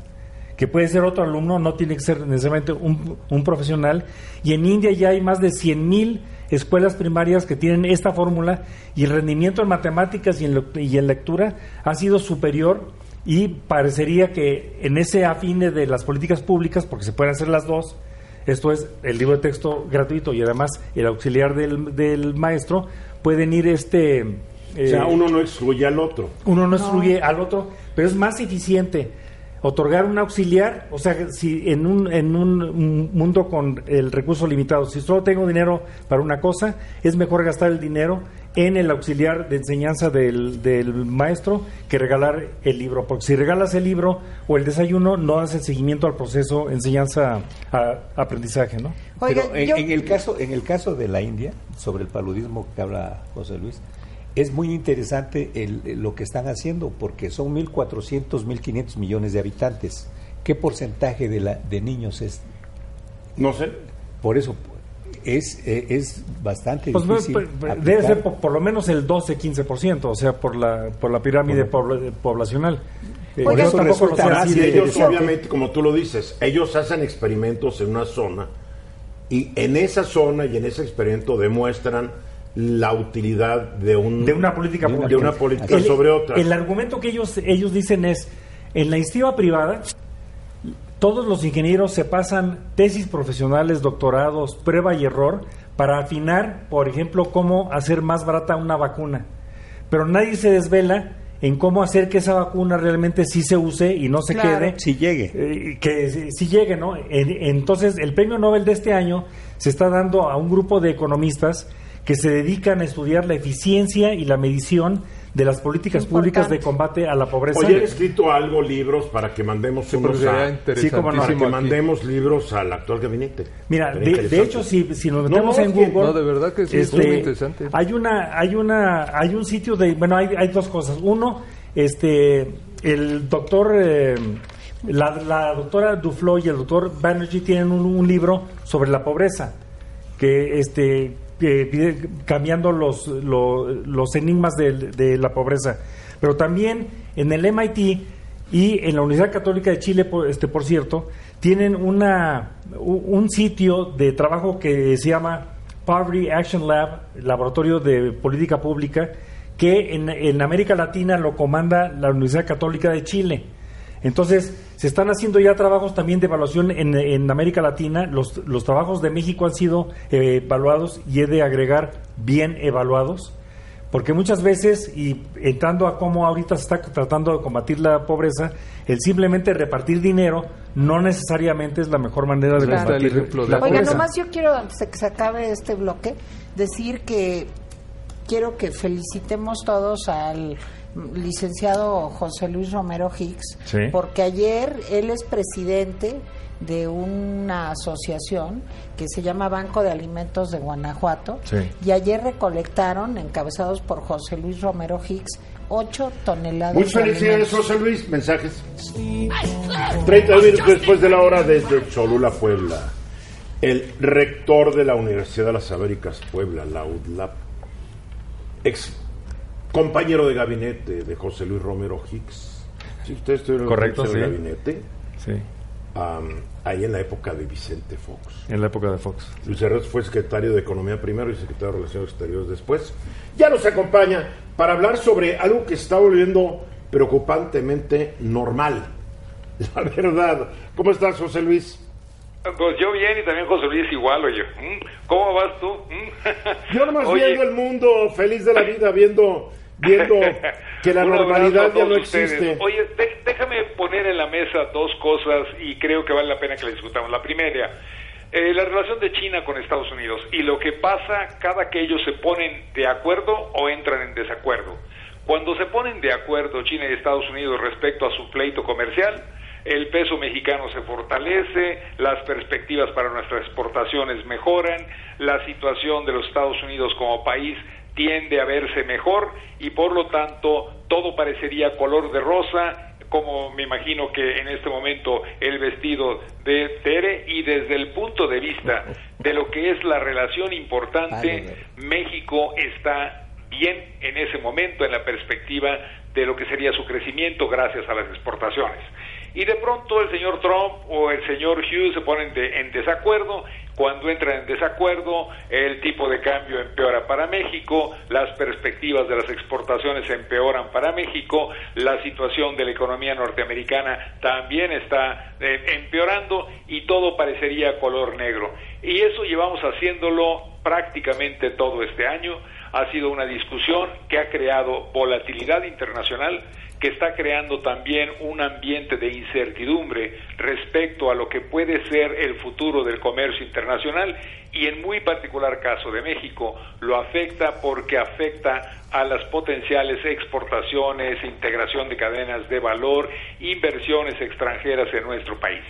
que puede ser otro alumno, no tiene que ser necesariamente un, un profesional, y en India ya hay más de 100.000 escuelas primarias que tienen esta fórmula y el rendimiento en matemáticas y en, lo- y en lectura ha sido superior y parecería que en ese afine de las políticas públicas, porque se pueden hacer las dos, esto es el libro de texto gratuito y además el auxiliar del, del maestro, pueden ir este... O sea, eh, uno no excluye al otro. uno no excluye al otro, pero es más eficiente otorgar un auxiliar, o sea, si en un, en un mundo con el recurso limitado, si solo tengo dinero para una cosa, es mejor gastar el dinero en el auxiliar de enseñanza del, del maestro que regalar el libro, porque si regalas el libro o el desayuno, no das el seguimiento al proceso enseñanza-aprendizaje, ¿no? Oiga, Pero en, yo- en el caso, en el caso de la India, sobre el paludismo que habla José Luis, es muy interesante el- lo que están haciendo, porque son 1.400, 1.500 millones de habitantes. ¿Qué porcentaje de, la, de niños es? No sé. Por eso es, eh, es bastante Pues, difícil. pues, pues, aplicar. debe ser por, por lo menos el 12-15%, o sea, por la, por la pirámide pobla- poblacional. Eh, Por eso resulta más de- ellos, obviamente, como tú lo dices, ellos hacen experimentos en una zona y en esa zona y en ese experimento demuestran la utilidad de un de una política de pública. una política El- sobre otra. El argumento que ellos, ellos dicen es, en la iniciativa privada, todos los ingenieros se pasan tesis profesionales, doctorados, prueba y error, para afinar, por ejemplo, cómo hacer más barata una vacuna. Pero nadie se desvela en cómo hacer que esa vacuna realmente sí se use y no se Claro. quede Si llegue. eh, que si, si llegue, ¿no? En- entonces, el premio Nobel de este año se está dando a un grupo de economistas que se dedican a estudiar la eficiencia y la medición de las políticas públicas de combate a la pobreza. Oye, he escrito algo, libros, para que mandemos Sí, unos a, Sí, no, para que aquí. mandemos libros al actual gabinete. Mira, de, hecho, si, si nos No, metemos no, en Google, No, de verdad que sí, es este, muy interesante. Hay una, hay una, hay un sitio de, bueno, hay, hay dos cosas. Uno, este, el doctor, eh, la, la doctora Duflo y el doctor Banerjee tienen un, un libro sobre la pobreza, que este, pide- cambiando los, lo- los enigmas de, la pobreza. Pero también en el MIT y en la Universidad Católica de Chile, por, este, por cierto, tienen una, un un sitio de trabajo que se llama Poverty Action Lab, Laboratorio de Política Pública, que en, en América Latina lo comanda la Universidad Católica de Chile. Entonces, se están haciendo ya trabajos también de evaluación en, en América Latina. Los, los trabajos de México han sido eh, evaluados y he de agregar bien evaluados, porque muchas veces, y entrando a cómo ahorita se está tratando de combatir la pobreza, el simplemente repartir dinero no necesariamente es la mejor manera de el combatir de la Oiga, pobreza. nomás yo quiero, antes de que se acabe este bloque, decir que quiero que felicitemos todos al licenciado José Luis Romero Hicks, Sí. porque ayer él es presidente de una asociación que se llama Banco de Alimentos de Guanajuato Sí. y ayer recolectaron, encabezados por José Luis Romero Hicks, 8 toneladas Muchas de felicidades. José Luis. Mensajes. 30 minutos después de la hora desde Cholula, Puebla. El rector de la Universidad de las Américas, Puebla, la UDLAP, ex compañero de gabinete de José Luis Romero Hicks. Si ustedes estuvieron Correcto, en el sí. gabinete, Sí, am, ahí en la época de Vicente Fox. en la época de Fox. Luis Herrera fue secretario de Economía primero y secretario de Relaciones Exteriores después. Ya nos acompaña para hablar sobre algo que está volviendo preocupantemente normal. La verdad. ¿Cómo estás, José Luis? Pues yo bien y también José Luis igual, oye. ¿Mm? ¿Cómo vas tú? ¿Mm? Yo nomás Oye, viendo el mundo feliz de la vida, viendo, viendo que la normalidad ya no ustedes. existe. Oye, déjame poner en la mesa dos cosas y creo que vale la pena que la discutamos. La primera, eh, la relación de China con Estados Unidos y lo que pasa cada que ellos se ponen de acuerdo o entran en desacuerdo. Cuando se ponen de acuerdo China y Estados Unidos respecto a su pleito comercial, el peso mexicano se fortalece, las perspectivas para nuestras exportaciones mejoran, la situación de los Estados Unidos como país tiende a verse mejor y por lo tanto todo parecería color de rosa como me imagino que en este momento el vestido de Tere y desde el punto de vista de lo que es la relación importante, México está bien en ese momento en la perspectiva de lo que sería su crecimiento gracias a las exportaciones. Y de pronto el señor Trump o el señor Hughes se ponen de- en desacuerdo. Cuando entran en desacuerdo, el tipo de cambio empeora para México, las perspectivas de las exportaciones empeoran para México, la situación de la economía norteamericana también está eh, empeorando y todo parecería color negro. Y eso llevamos haciéndolo prácticamente todo este año. Ha sido una discusión que ha creado volatilidad internacional, que está creando también un ambiente de incertidumbre respecto a lo que puede ser el futuro del comercio internacional y en muy particular caso de México lo afecta porque afecta a las potenciales exportaciones, integración de cadenas de valor, inversiones extranjeras en nuestro país.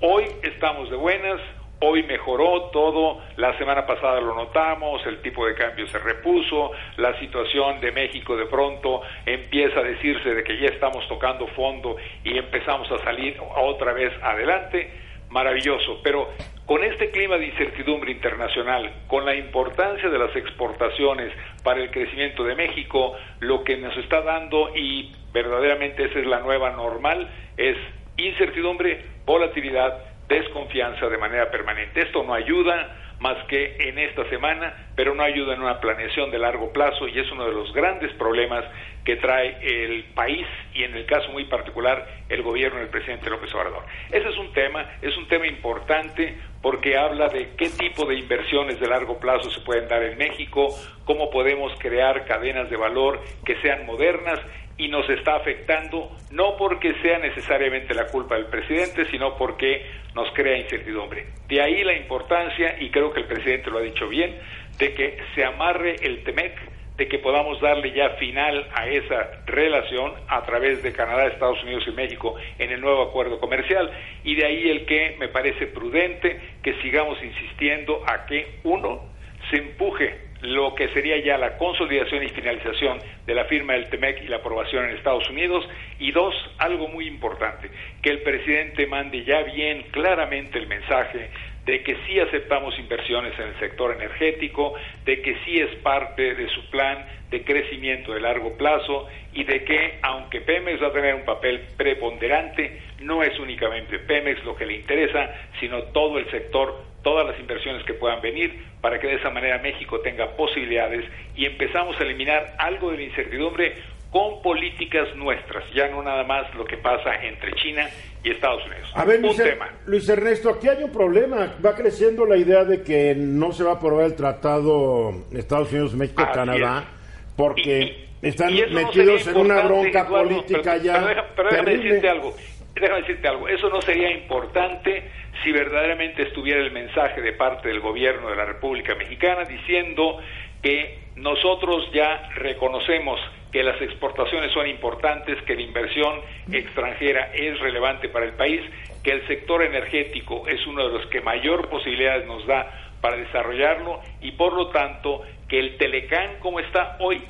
Hoy estamos de buenas, Hoy mejoró todo, la semana pasada lo notamos, el tipo de cambio se repuso, la situación de México de pronto empieza a decirse de que ya estamos tocando fondo y empezamos a salir otra vez adelante, maravilloso, pero con este clima de incertidumbre internacional, con la importancia de las exportaciones para el crecimiento de México, lo que nos está dando y verdaderamente esa es la nueva normal es incertidumbre, volatilidad, desconfianza de manera permanente. Esto no ayuda más que en esta semana, pero no ayuda en una planeación de largo plazo y es uno de los grandes problemas que trae el país y en el caso muy particular el gobierno del presidente López Obrador. Ese es un tema, es un tema importante porque habla de qué tipo de inversiones de largo plazo se pueden dar en México, cómo podemos crear cadenas de valor que sean modernas y nos está afectando no porque sea necesariamente la culpa del presidente, sino porque nos crea incertidumbre. De ahí la importancia, y creo que el presidente lo ha dicho bien, de que se amarre el TEMEC, de que podamos darle ya final a esa relación a través de Canadá, Estados Unidos y México en el nuevo acuerdo comercial, y de ahí el que me parece prudente que sigamos insistiendo a que, uno, se empuje lo que sería ya la consolidación y finalización de la firma del TEMEC y la aprobación en Estados Unidos. Y dos, algo muy importante, que el presidente mande ya bien claramente el mensaje de que sí aceptamos inversiones en el sector energético, de que sí es parte de su plan de crecimiento de largo plazo y de que aunque Pemex va a tener un papel preponderante, no es únicamente Pemex lo que le interesa, sino todo el sector, todas las inversiones que puedan venir para que de esa manera México tenga posibilidades y empezamos a eliminar algo de la incertidumbre con políticas nuestras, ya no nada más lo que pasa entre China y Estados Unidos. A ver, un Luis, tema. Luis Ernesto, aquí hay un problema. Va creciendo la idea de que no se va a aprobar el tratado Estados Unidos, México, Así Canadá, porque están Y eso no metidos en una bronca Eduardo, política pero- ya. Pero, pero déjame decirte algo. Déjame decirte algo. Eso no sería importante si verdaderamente estuviera el mensaje de parte del gobierno de la República Mexicana diciendo que nosotros ya reconocemos que las exportaciones son importantes, que la inversión extranjera es relevante para el país, que el sector energético es uno de los que mayor posibilidades nos da para desarrollarlo y por lo tanto que el Telecán como está hoy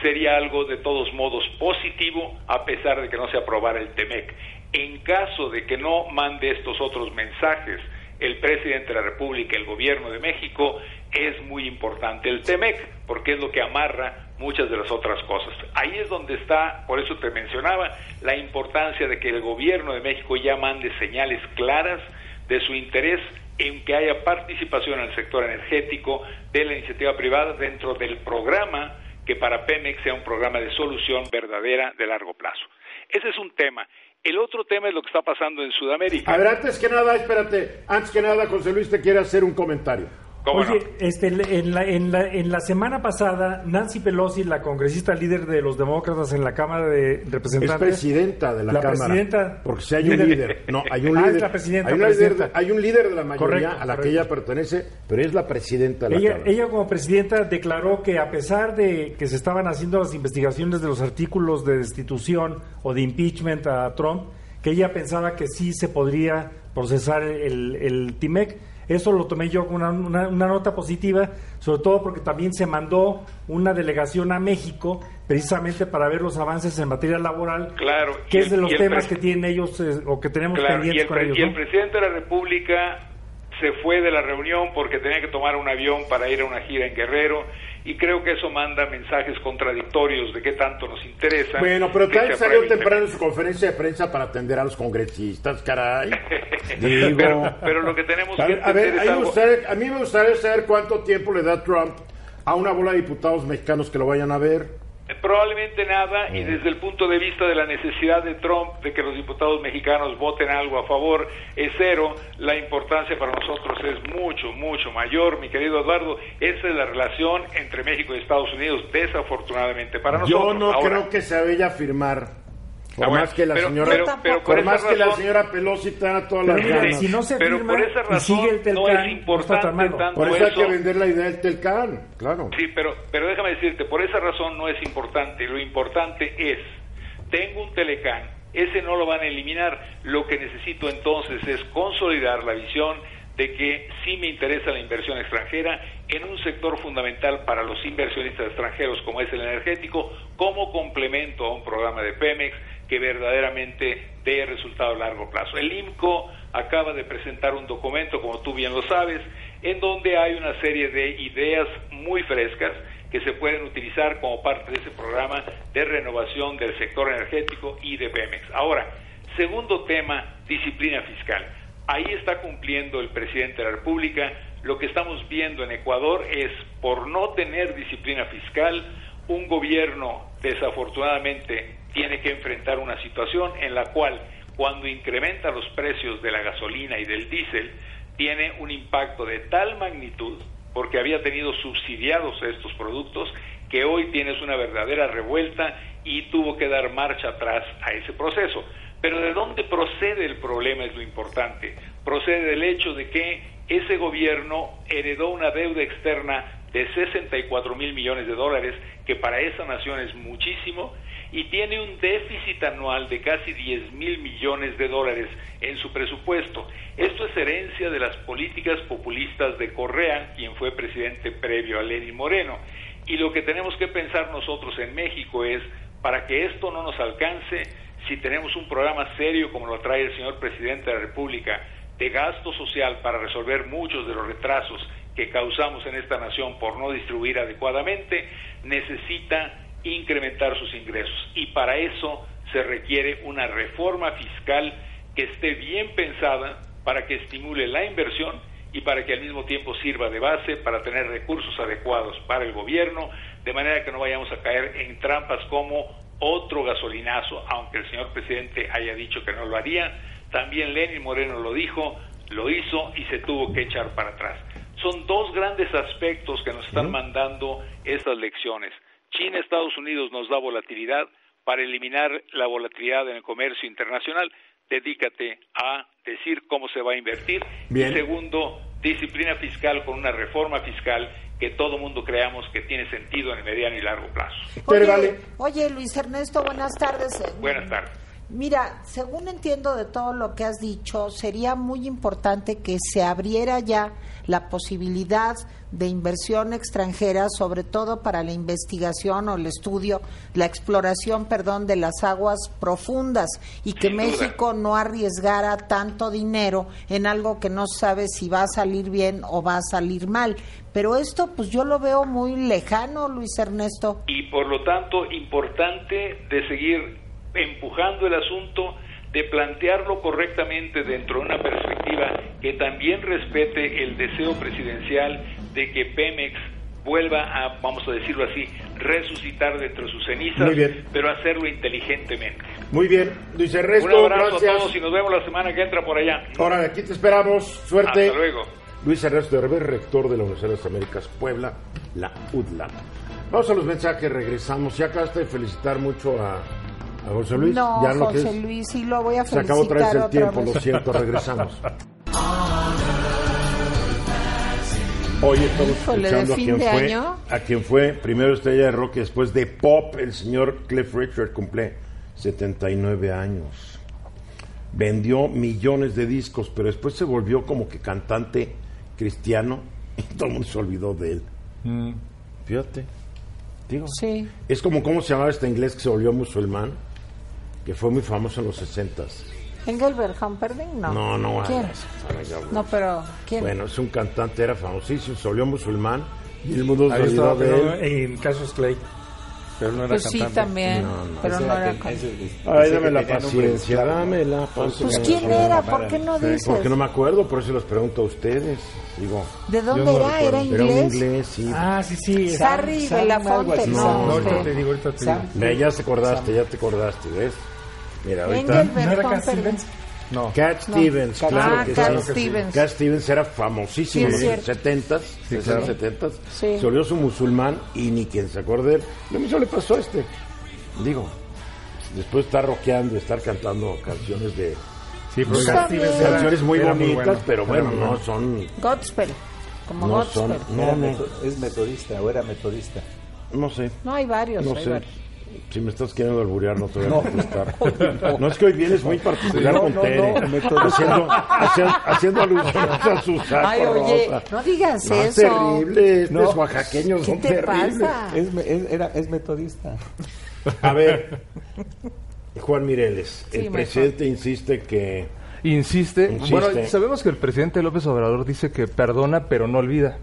sería algo de todos modos positivo a pesar de que no se aprobara el TEMEC. En caso de que no mande estos otros mensajes el presidente de la República, el gobierno de México, es muy importante el TEMEC, porque es lo que amarra muchas de las otras cosas. Ahí es donde está, por eso te mencionaba, la importancia de que el gobierno de México ya mande señales claras de su interés en que haya participación en el sector energético de la iniciativa privada dentro del programa que para Pemex sea un programa de solución verdadera de largo plazo. Ese es un tema. El otro tema es lo que está pasando en Sudamérica. A ver, antes que nada, espérate, antes que nada, José Luis te quiere hacer un comentario. Oye, este, en, la, en, la, en la semana pasada, Nancy Pelosi, la congresista líder de los demócratas en la Cámara de Representantes. Es presidenta de la, Cámara. presidenta. Porque si hay un líder. No, hay un Ah, líder. es la presidenta, hay, una presidenta. líder- hay un líder de la mayoría Correcto, a la que ella pertenece, pero es la presidenta de la Ella, Cámara. ella como presidenta declaró que a pesar de que se estaban haciendo las investigaciones de los artículos de destitución o de impeachment a Trump, que ella pensaba que sí se podría procesar el, el TIMEC. Eso lo tomé yo como una, una, una nota positiva, sobre todo porque también se mandó una delegación a México precisamente para ver los avances en materia laboral, Claro. que es de los temas que tienen ellos eh, o que tenemos Claro, y pendientes el, con ellos. y el ¿no? presidente de la República se fue de la reunión porque tenía que tomar un avión para ir a una gira en Guerrero y creo que eso manda mensajes contradictorios de qué tanto nos interesa. Bueno, pero se salió temprano en su conferencia de prensa para atender a los congresistas, caray. TEMEC. pero, pero lo que tenemos A que ver, a, ver, es algo- a mí me gustaría saber cuánto tiempo le da Trump a una bola de diputados mexicanos que lo vayan a ver. Probablemente nada, y desde el punto de vista de la necesidad de Trump de que los diputados mexicanos voten algo a favor, es cero. La importancia para nosotros es mucho, mucho mayor, mi querido Eduardo. Esa es la relación entre México y Estados Unidos, desafortunadamente para nosotros. Yo no Ahora, creo que se vaya a firmar. Por Ah, bueno, más que la pero- señora, pero- pero por por esa más que la razón- señora Pelosi tenga todas las ganas. si no se pero firma por esa y razón sigue el no Telcán, es no está tan importante malo. tanto Por eso hay eso. que vender la idea del Telcán, claro. Sí, pero, pero déjame decirte, por esa razón no es importante. Lo importante es, tengo un Telecán, ese no lo van a eliminar. Lo que necesito entonces es consolidar la visión de que sí me interesa la inversión extranjera en un sector fundamental para los inversionistas extranjeros como es el energético, como complemento a un programa de Pemex que verdaderamente dé resultado a largo plazo. El IMCO acaba de presentar un documento, como tú bien lo sabes, en donde hay una serie de ideas muy frescas que se pueden utilizar como parte de ese programa de renovación del sector energético y de Pemex. Ahora, segundo tema, disciplina fiscal. Ahí está cumpliendo el presidente de la República. Lo que estamos viendo en Ecuador es, por no tener disciplina fiscal, un gobierno desafortunadamente tiene que enfrentar una situación en la cual cuando incrementa los precios de la gasolina y del diésel, tiene un impacto de tal magnitud, porque había tenido subsidiados estos productos, que hoy tienes una verdadera revuelta y tuvo que dar marcha atrás a ese proceso. Pero ¿de dónde procede el problema es lo importante? Procede del hecho de que ese gobierno heredó una deuda externa de 64 mil millones de dólares, que para esa nación es muchísimo, y tiene un déficit anual de casi 10 mil millones de dólares en su presupuesto. Esto es herencia de las políticas populistas de Correa, quien fue presidente previo a Lenin Moreno. Y lo que tenemos que pensar nosotros en México es, para que esto no nos alcance, si tenemos un programa serio como lo trae el señor presidente de la República, de gasto social para resolver muchos de los retrasos que causamos en esta nación por no distribuir adecuadamente, necesita incrementar sus ingresos. Y para eso se requiere una reforma fiscal que esté bien pensada para que estimule la inversión y para que al mismo tiempo sirva de base para tener recursos adecuados para el gobierno, de manera que no vayamos a caer en trampas como otro gasolinazo, aunque el señor presidente haya dicho que no lo haría, también Lenin Moreno lo dijo, lo hizo y se tuvo que echar para atrás. Son dos grandes aspectos que nos están mandando estas lecciones. China, Estados Unidos nos da volatilidad para eliminar la volatilidad en el comercio internacional. Dedícate a decir cómo se va a invertir. Bien. Y segundo, disciplina fiscal con una reforma fiscal que todo mundo creamos que tiene sentido en el mediano y largo plazo. Pero Oye, vale. oye, Luis Ernesto, buenas tardes. Eh, Buenas tardes. Mira, según entiendo de todo lo que has dicho, sería muy importante que se abriera ya la posibilidad de inversión extranjera, sobre todo para la investigación o el estudio, la exploración, perdón, de las aguas profundas y que Sin duda. México no arriesgara tanto dinero en algo que no sabe si va a salir bien o va a salir mal. Pero esto, pues yo lo veo muy lejano, Luis Ernesto. y por lo tanto importante de seguir empujando el asunto, de plantearlo correctamente dentro de una perspectiva que también respete el deseo presidencial de que Pemex vuelva a, vamos a decirlo así, resucitar de entre sus cenizas, Muy bien. pero hacerlo inteligentemente. Muy bien, Luis Ernesto, Un abrazo gracias. a todos y nos vemos la semana que entra por allá. Ahora, aquí te esperamos. Suerte. Hasta luego. Luis Ernesto Herber, rector de la Universidad de las Américas, Puebla, la UDLA. Vamos a los mensajes, regresamos. Ya acabaste de felicitar mucho a, a José Luis. No, ya no José? Luis, sí lo voy a Se felicitar acabó otra vez el otra tiempo, vez. lo siento, regresamos. Oye, estamos Híjole, ¿de escuchando a quien, fue, año? a quien fue primero estrella de rock y después de pop, el señor Cliff Richard cumple 79 años. vendió millones de discos, pero después se volvió como que cantante cristiano y todo el mundo se olvidó de él. Mm. Fíjate. Digo, Sí. es como cómo se llamaba este inglés que se volvió musulmán, que fue muy famoso en los 60s. Engelbert Humperdinck, no. No, no, ¿Quién? No, pero ¿quién? Bueno, es un cantante, era famosísimo, se volvió musulmán y el mundo se olvidó estaba de él. en Casos Clay. Pero no era pues sí, cantante. también, pero no era con- Ay, dame la paciencia, dame la Pues paciencia. ¿quién era? ¿Por qué no Sí, dices? Porque no me acuerdo, por eso los pregunto a ustedes. Digo, ¿De dónde no era? ¿Era era un inglés? inglés, sí. Ah, sí, sí. Belafonte, Sam algo así. no. No, ahorita te digo, ahorita te digo. Sam- Ve, ya te acordaste, ya te acordaste, ¿ves? Mira, ahorita... Engelbert ¿No era Cat. Stevens? No. Cat Stevens, claro Ah, que Cat sí. Stevens. Cat Stevens era famosísimo Sí, en los cierto. 70s, Sí, 60s, claro. 70s. Sí. Se volvió su musulmán y ni quien se acuerde de él. Lo mismo le pasó a este. Digo, después de estar rockeando, estar cantando canciones de... Sí, pero Cat Stevens era- canciones muy era bonitas, bueno. pero bueno, muy no son... Gospel, como No Gospel. son... No, no, ¿Es metodista o era metodista? no sé. No, hay varios. No hay sé. varios. Si me estás queriendo alburear, no te voy a contestar. No, es que hoy vienes muy particular No, con no, Tere. no, haciendo, haciendo, haciendo alusiones a su saco Ay, oye, rosa. no digas No, es eso. terrible. Estos No. oaxaqueños ¿Qué son te terribles. pasa? Es, es- era, es metodista. A ver, Juan Mireles, Sí, el mejor. presidente insiste que... Insiste. Insiste. Bueno, sabemos que el presidente López Obrador dice que perdona pero no olvida.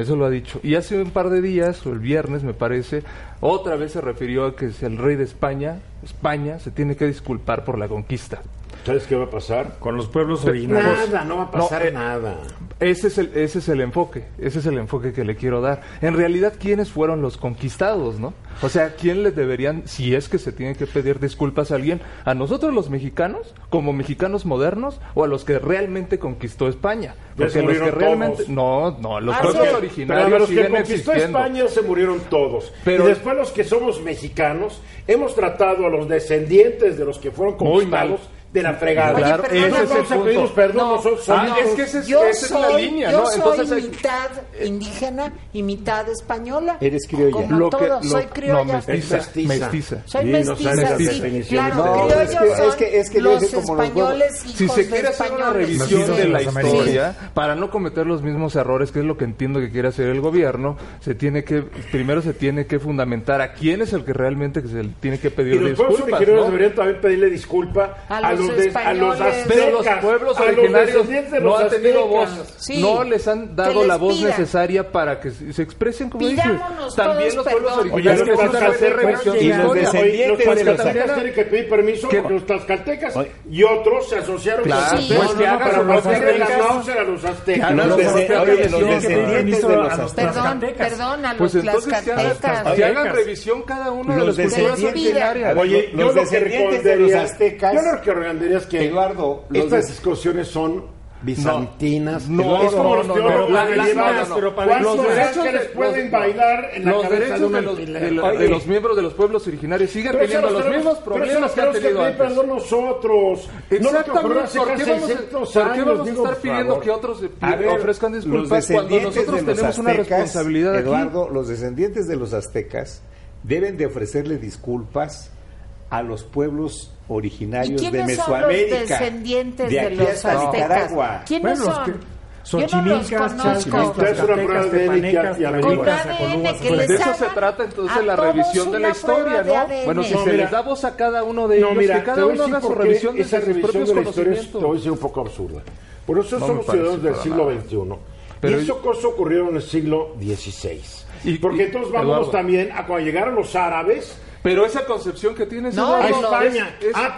Eso lo ha dicho. Y hace un par de días, o el viernes me parece, otra vez se refirió a que si el rey de España, España, se tiene que disculpar por la conquista. ¿Sabes qué va a pasar? Con los pueblos originarios. Nada, no va a pasar No, eh, nada. Ese es, el, ese es el enfoque, ese es el enfoque que le quiero dar. En realidad, ¿quiénes fueron los conquistados, no? O sea, ¿quién les deberían, si es que se tiene que pedir disculpas a alguien, a nosotros los mexicanos, como mexicanos modernos, o a los que realmente conquistó España? Porque los que realmente, todos. no, no, los Ah, pueblos sí. Pero originarios de los que conquistó existiendo. España se murieron todos. Pero- y después los que somos mexicanos hemos tratado a los descendientes de los que fueron Muy mal. De la fregada. Oye, Claro, ese es el vamos a punto. pedirnos perdón No. nosotros Ah, es que ese es- Yo esa es la soy, línea, yo ¿no? soy Entonces hay- mitad indígena y mitad española. Eres criolla. Como Lo que- lo- soy no, criolla. mestiza, Es mestiza. mestiza. Soy Sí, no mestiza, sabes las sí. definiciones. Claro, No, criollos es que- es son que- es que los deje como los españoles Si se quiere hacer una españoles. revisión de la los historia, para no cometer los mismos errores, que es lo que entiendo que quiere hacer el gobierno, se tiene que, primero se tiene que fundamentar a quién es el que realmente que se le tiene que Y pedir los pueblos disculpas. originarios ¿no? deberían también pedirle disculpa A a, los los, de- a los españoles. aztecas. Pero los pueblos a los originarios de no los han tenido voz, aztecas. Sí. no les han dado les la voz pidan. necesaria para que se se expresen como dices. También los pueblos perdón. originarios Oye, los necesitan hacer revisión y los descendientes Oye, de los tlaxcaltecas tienen que pedir permiso ¿Qué? porque los tlaxcaltecas y otros se asociaron Claro, con los Sí. aztecas pues que hagan para propia meterle la revisión. náusea a los aztecas. Los oye, los descendientes de los aztecas. Perdón, a los Pues hagan, tlaxcaltecas. que hagan revisión cada una de Los descendientes- originarias. Oye, Los yo lo que de los aztecas- Yo lo que es que Eduardo, los estas des- discusiones son bizantinas. No, es como no, los no, teólogos no, no, no, no. ¿Cuántos Los derechos de- pueden los- bailar en la los cabeza de derechos de los, de, Oye, de los miembros de los pueblos originarios siguen pero teniendo los nos mismos pero problemas que han tenido antes. perdón nosotros. No Exactamente, ¿por qué vamos, a- 600 por qué años, vamos a digo, estar por pidiendo que otros A ver, ofrezcan los disculpas cuando nosotros de los tenemos una responsabilidad? Eduardo, los descendientes de los aztecas deben de ofrecerle disculpas a los pueblos ¿Y originarios de quiénes son los Mesoamérica. descendientes de de, aquí los hasta aztecas? Nicaragua. ¿Quiénes Bueno, los son? que- Yo no los de que- Pues de eso se trata entonces a la revisión de la historia, de ¿no? Bueno, si No, se mira. les da voz a cada uno de ellos, No, mira, que cada uno haga su revisión de esa sus revisión propios de la historia te conocimientos. voy a decir un poco absurda. Por eso No somos ciudadanos del siglo. XXI. Pero y eso cosa ocurrió en el siglo XVI. Y- Porque y- entonces vámonos Eduardo. también a cuando llegaron los árabes Pero esa concepción que tienes No, España. es- es- ah,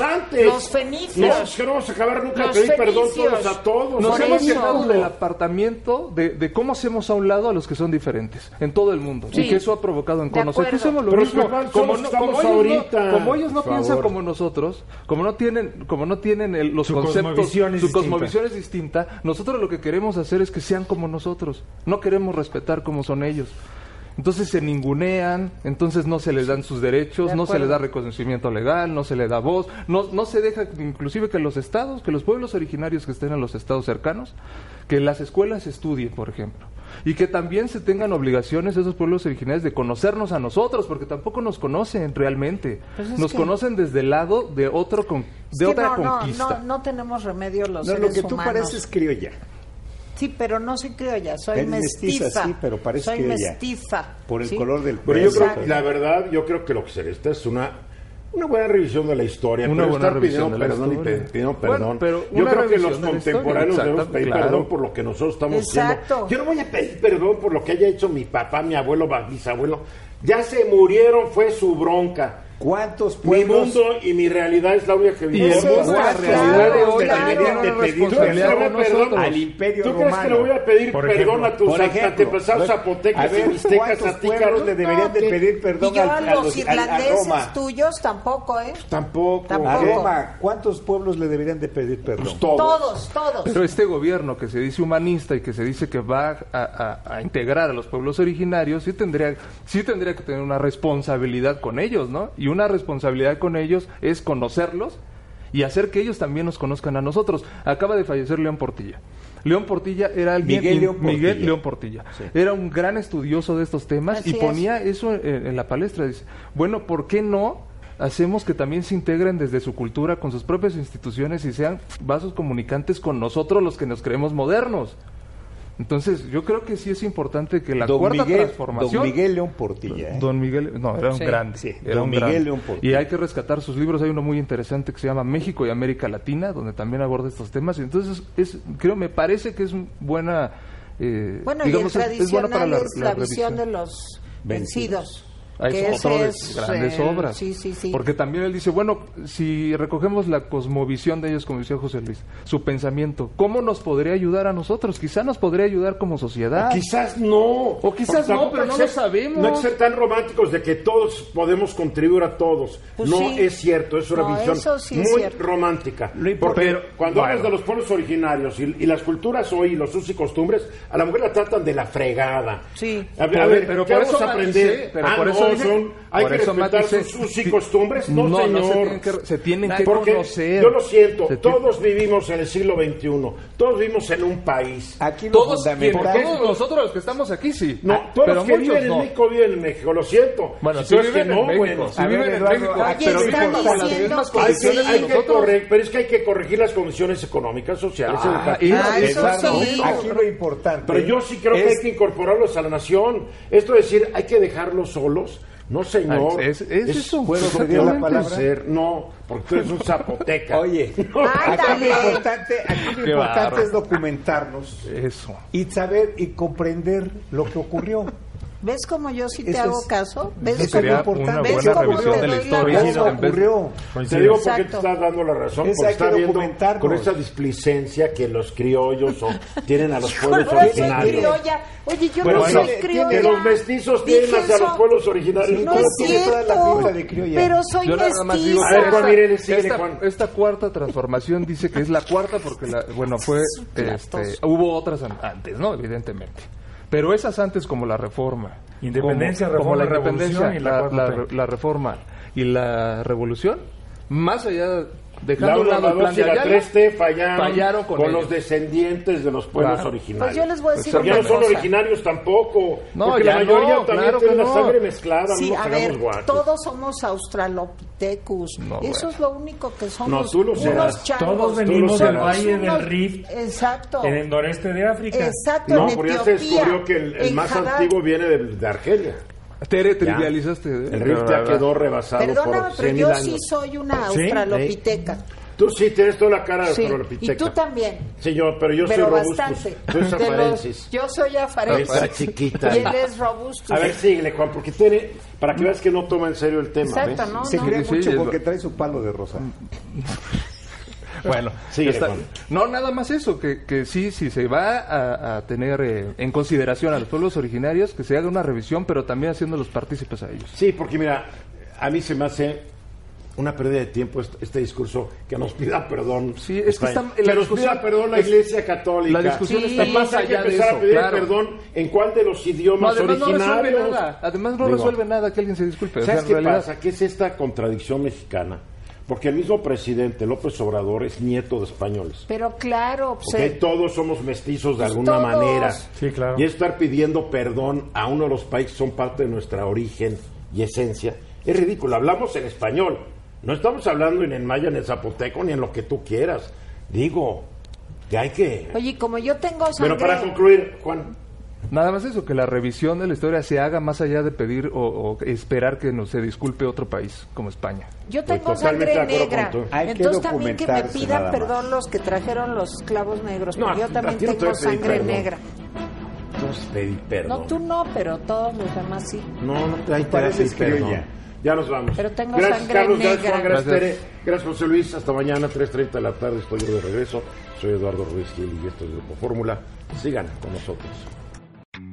antes. Los fenicios. No, es que no vamos a acabar nunca Los pedir perdón todos a todos. Nos Por hemos eso. quedado del apartamiento de, de cómo hacemos a un lado a los que son diferentes en todo el mundo Sí. y que eso ha provocado en conocer. acuerdo. Hicimos lo Pero mismo. es que Como, somos- no- estamos como ellos ahorita. no, como ellos no piensan como nosotros, como no tienen, como no tienen el- los Su conceptos, cosmovisión su distinta. cosmovisión es distinta. Nosotros lo que queremos hacer es que sean como nosotros. No queremos respetar como son ellos. Entonces se ningunean, entonces no se les dan sus derechos, De no se les da reconocimiento legal, no se le da voz, no, no se deja inclusive que los estados, que los pueblos originarios que estén en los estados cercanos, que las escuelas estudien, por ejemplo. y que también se tengan obligaciones esos pueblos originarios de conocernos a nosotros, porque tampoco nos conocen realmente. Pues es nos que- conocen desde el lado de otro con- de otra no, no, conquista. no, no tenemos remedio los No, seres lo que tú humanos. pareces criolla. Sí, pero no soy criolla, soy Eres mestiza, mestiza. sí, pero pareces Soy criolla. mestiza. Por el ¿sí? color del Pero yo pelo. creo, la verdad, yo creo que lo que se necesita es una, una buena revisión de la historia. Una pero buena estar revisión pidiendo de la perdón y historia. pe- pidiendo Bueno, perdón. pero yo creo que los la historia, contemporáneos debemos pedir claro. perdón por lo que nosotros estamos Exacto. haciendo. Yo no voy a pedir perdón por lo que haya hecho mi papá, mi abuelo, bisabuelo. Ya se murieron, fue su bronca. ¿Cuántos Mi pueblos mundo y mi realidad es la única que Y vivo. el mundo, la realidad de hoy claro. también tiene una ¿Tú crees que responsabilidad le voy a con perdón nosotros. al imperio ¿Tú crees que le voy a pedir Por perdón a tus por ejemplo, antepasados zapotecas y mixtecas ¿cuántos a ti, pueblos cabrón? le deberían de pedir perdón y yo a, a los los- a- a irlandeses Roma? tuyos tampoco, ¿eh? Tampoco. Tampoco. A Roma, ¿cuántos pueblos le deberían de pedir perdón? Pues todos. Todos, todos. Pero este gobierno que se dice humanista y que se dice que va a, a- a integrar a los pueblos originarios, sí tendría, sí tendría que tener una responsabilidad con ellos, ¿no? Y una responsabilidad con ellos es conocerlos y hacer que ellos también nos conozcan a nosotros. Acaba de fallecer León Portilla. León Portilla era alguien... Miguel León Miguel Portilla. León Portilla. Era un gran estudioso de estos temas Así y es. ponía eso en, en la palestra. Dice, bueno, ¿por qué no hacemos que también se integren desde su cultura con sus propias instituciones y sean vasos comunicantes con nosotros los que nos creemos modernos? Entonces, yo creo que sí es importante que la Don cuarta Miguel, transformación... Don Miguel León Portilla. ¿eh? Don Miguel, no, era un Sí. grande. Sí, era Don un Miguel grande. León Portilla. Y hay que rescatar sus libros. Hay uno muy interesante que se llama México y América Latina, donde también aborda estos temas. Y entonces, es, creo, me parece que es un buena. eh, Bueno, digamos, y el es- es buena tradicional para la, es la, la visión de los Vencidos. vencidos. Hay que ese autores, es, grandes eh, obras. Sí, sí, sí. Porque también él dice, bueno, si recogemos la cosmovisión de ellos, como decía José Luis, su pensamiento, ¿cómo nos podría ayudar a nosotros? Quizá nos podría ayudar como sociedad. Quizás no. O quizás no, pero no lo sabemos. No hay que ser tan románticos de que todos podemos contribuir a todos. Pues no sí. es cierto, es una No, visión eso muy cierto. romántica. Lo importante- Porque cuando bueno. hablas de los pueblos originarios y, y las culturas hoy, los usos y costumbres, a la mujer la tratan de la fregada. Sí. A, a ver, pero ¿qué por vamos eso a aprender? pero Ah, por no, eso son- hay que eso respetar sus usos y costumbres. No, No, no se señor. tienen que- se tienen que Porque conocer. Yo lo siento, Se todos vivimos en el siglo XXI, todos vivimos en un país. Aquí lo Todos, todos nosotros los que estamos aquí, sí. No, Ah, todos pero los que muchos viven en. México viven en México, lo siento. Bueno, Si es viven en no, México, bueno. viven en México, pero están viven bajo las diciendo mismas que Hay condiciones que, hay correr, pero es que hay que corregir las condiciones económicas, sociales, Ah, educativas. Ah. Aquí lo importante... Pero yo sí creo que es- hay que incorporarlos a la nación. Esto de decir, hay que dejarlos solos. No, señor. Ah, es- es eso. ¿Puedo pedir la palabra? No, porque tú eres un zapoteca. Oye, aquí lo importante, aquí lo importante es documentarnos Eso. y saber y comprender lo que ocurrió. ¿Ves cómo yo sí te Eso hago es- caso? ¿Ves eso cómo- sería importante. una ¿Ves buena cómo revisión te de la historia. Eso ocurrió. Te digo porque te estás dando la razón, Es porque hay está que viendo con esa displicencia que los criollos o tienen a los pueblos Yo no soy originarios. criolla. Oye, yo Bueno, no soy criolla. Que los mestizos Dije tienen hacia eso. los pueblos originarios. No Pero es tiene toda la cierto. de criolla. Pero soy Yo nada más digo mestiza. A ver, Juan, esta- mire, síguele, esta, Juan. esta cuarta transformación dice que es la cuarta porque, la, bueno, fue, este, hubo otras an- antes, ¿no? Evidentemente. Pero esas antes como la reforma. Independencia, como, como la independencia, y la la, 4T. la reforma y la revolución, más allá, dejando a un La 1, lado la el plan 2 y de la Ayala, 3T fallaron, fallaron con ellos. los descendientes de los pueblos Claro. originarios. Pues yo les voy a decir Porque una no son originarios tampoco. No, porque ya la mayoría no, también claro tiene que la no. sangre mezclada. Sí, no a ver, todos somos australopithecus. No, Eso bueno. es lo único que somos. No, tú lo unos. Todos venimos del Valle del unos- Rift. Exacto. En el noreste de África. Exacto. No, en porque ya se descubrió que el, el más Hadar. antiguo viene de, de Argelia. Tere, trivializaste. ¿eh? El Rift ya quedó rebasado Perdóname, por pero 100.000 yo años. sí soy una ¿Sí? australopiteca. Tú sí tienes toda la cara de Sí. australopiteca. Y tú también. Sí, yo, pero yo pero soy robustus. bastante. Tú eres yo soy afarensis. Esa chiquita. Y él es robusto. A ver, síguele, Juan, porque tiene... Para que veas que no toma en serio el tema, Exacto, ¿ves? ¿no? Se no. cree Sí, mucho porque trae su palo de rosa. Bueno, está- no, nada más eso, que, que sí, sí se va a, a tener eh, en consideración a los pueblos originarios, que se haga una revisión, pero también haciéndolos partícipes a ellos. Sí, porque mira, a mí se me hace una pérdida de tiempo este, discurso que nos pida perdón. Sí, es que está- que nos pida perdón la es- Iglesia Católica. la discusión está Además, más hay que allá de empezar eso, a pedir claro. perdón en cuál de los No, idiomas además no originarios. resuelve nada, además no Digo, resuelve nada que alguien se disculpe. o sea, ¿Sabes qué realidad- pasa? ¿Qué es esta contradicción mexicana? Porque el mismo presidente López Obrador es nieto de españoles. Pero claro, ¿ok? se- Todos somos mestizos de Pues alguna todos. manera. Sí, claro. Y estar pidiendo perdón a uno de los países que son parte de nuestra origen y esencia es ridículo. Hablamos en español. No estamos hablando ni en maya, ni en zapoteco, ni en lo que tú quieras. Digo, que hay que... Oye, como yo tengo sangre... Pero para concluir, Juan, Nada más eso, que la revisión de la historia se haga más allá de pedir o, o esperar que no se disculpe otro país como España. Yo tengo Pues sangre negra. Entonces también que me pidan perdón los que trajeron los clavos negros. No, porque yo también te tengo sangre perdón. negra. entonces pedí perdón. No, tú no, pero todos los demás sí. No, no te hay que pareces pedir perdón. criolla. Ya nos vamos. Pero tengo gracias, sangre Carlos, Gracias, negra. Juan, gracias, Gracias. Tere. Gracias, José Luis. Hasta mañana, 3.30 de la tarde. Estoy yo de regreso. Soy Eduardo Ruiz Gil y esto es Grupo Fórmula. Sigan con nosotros.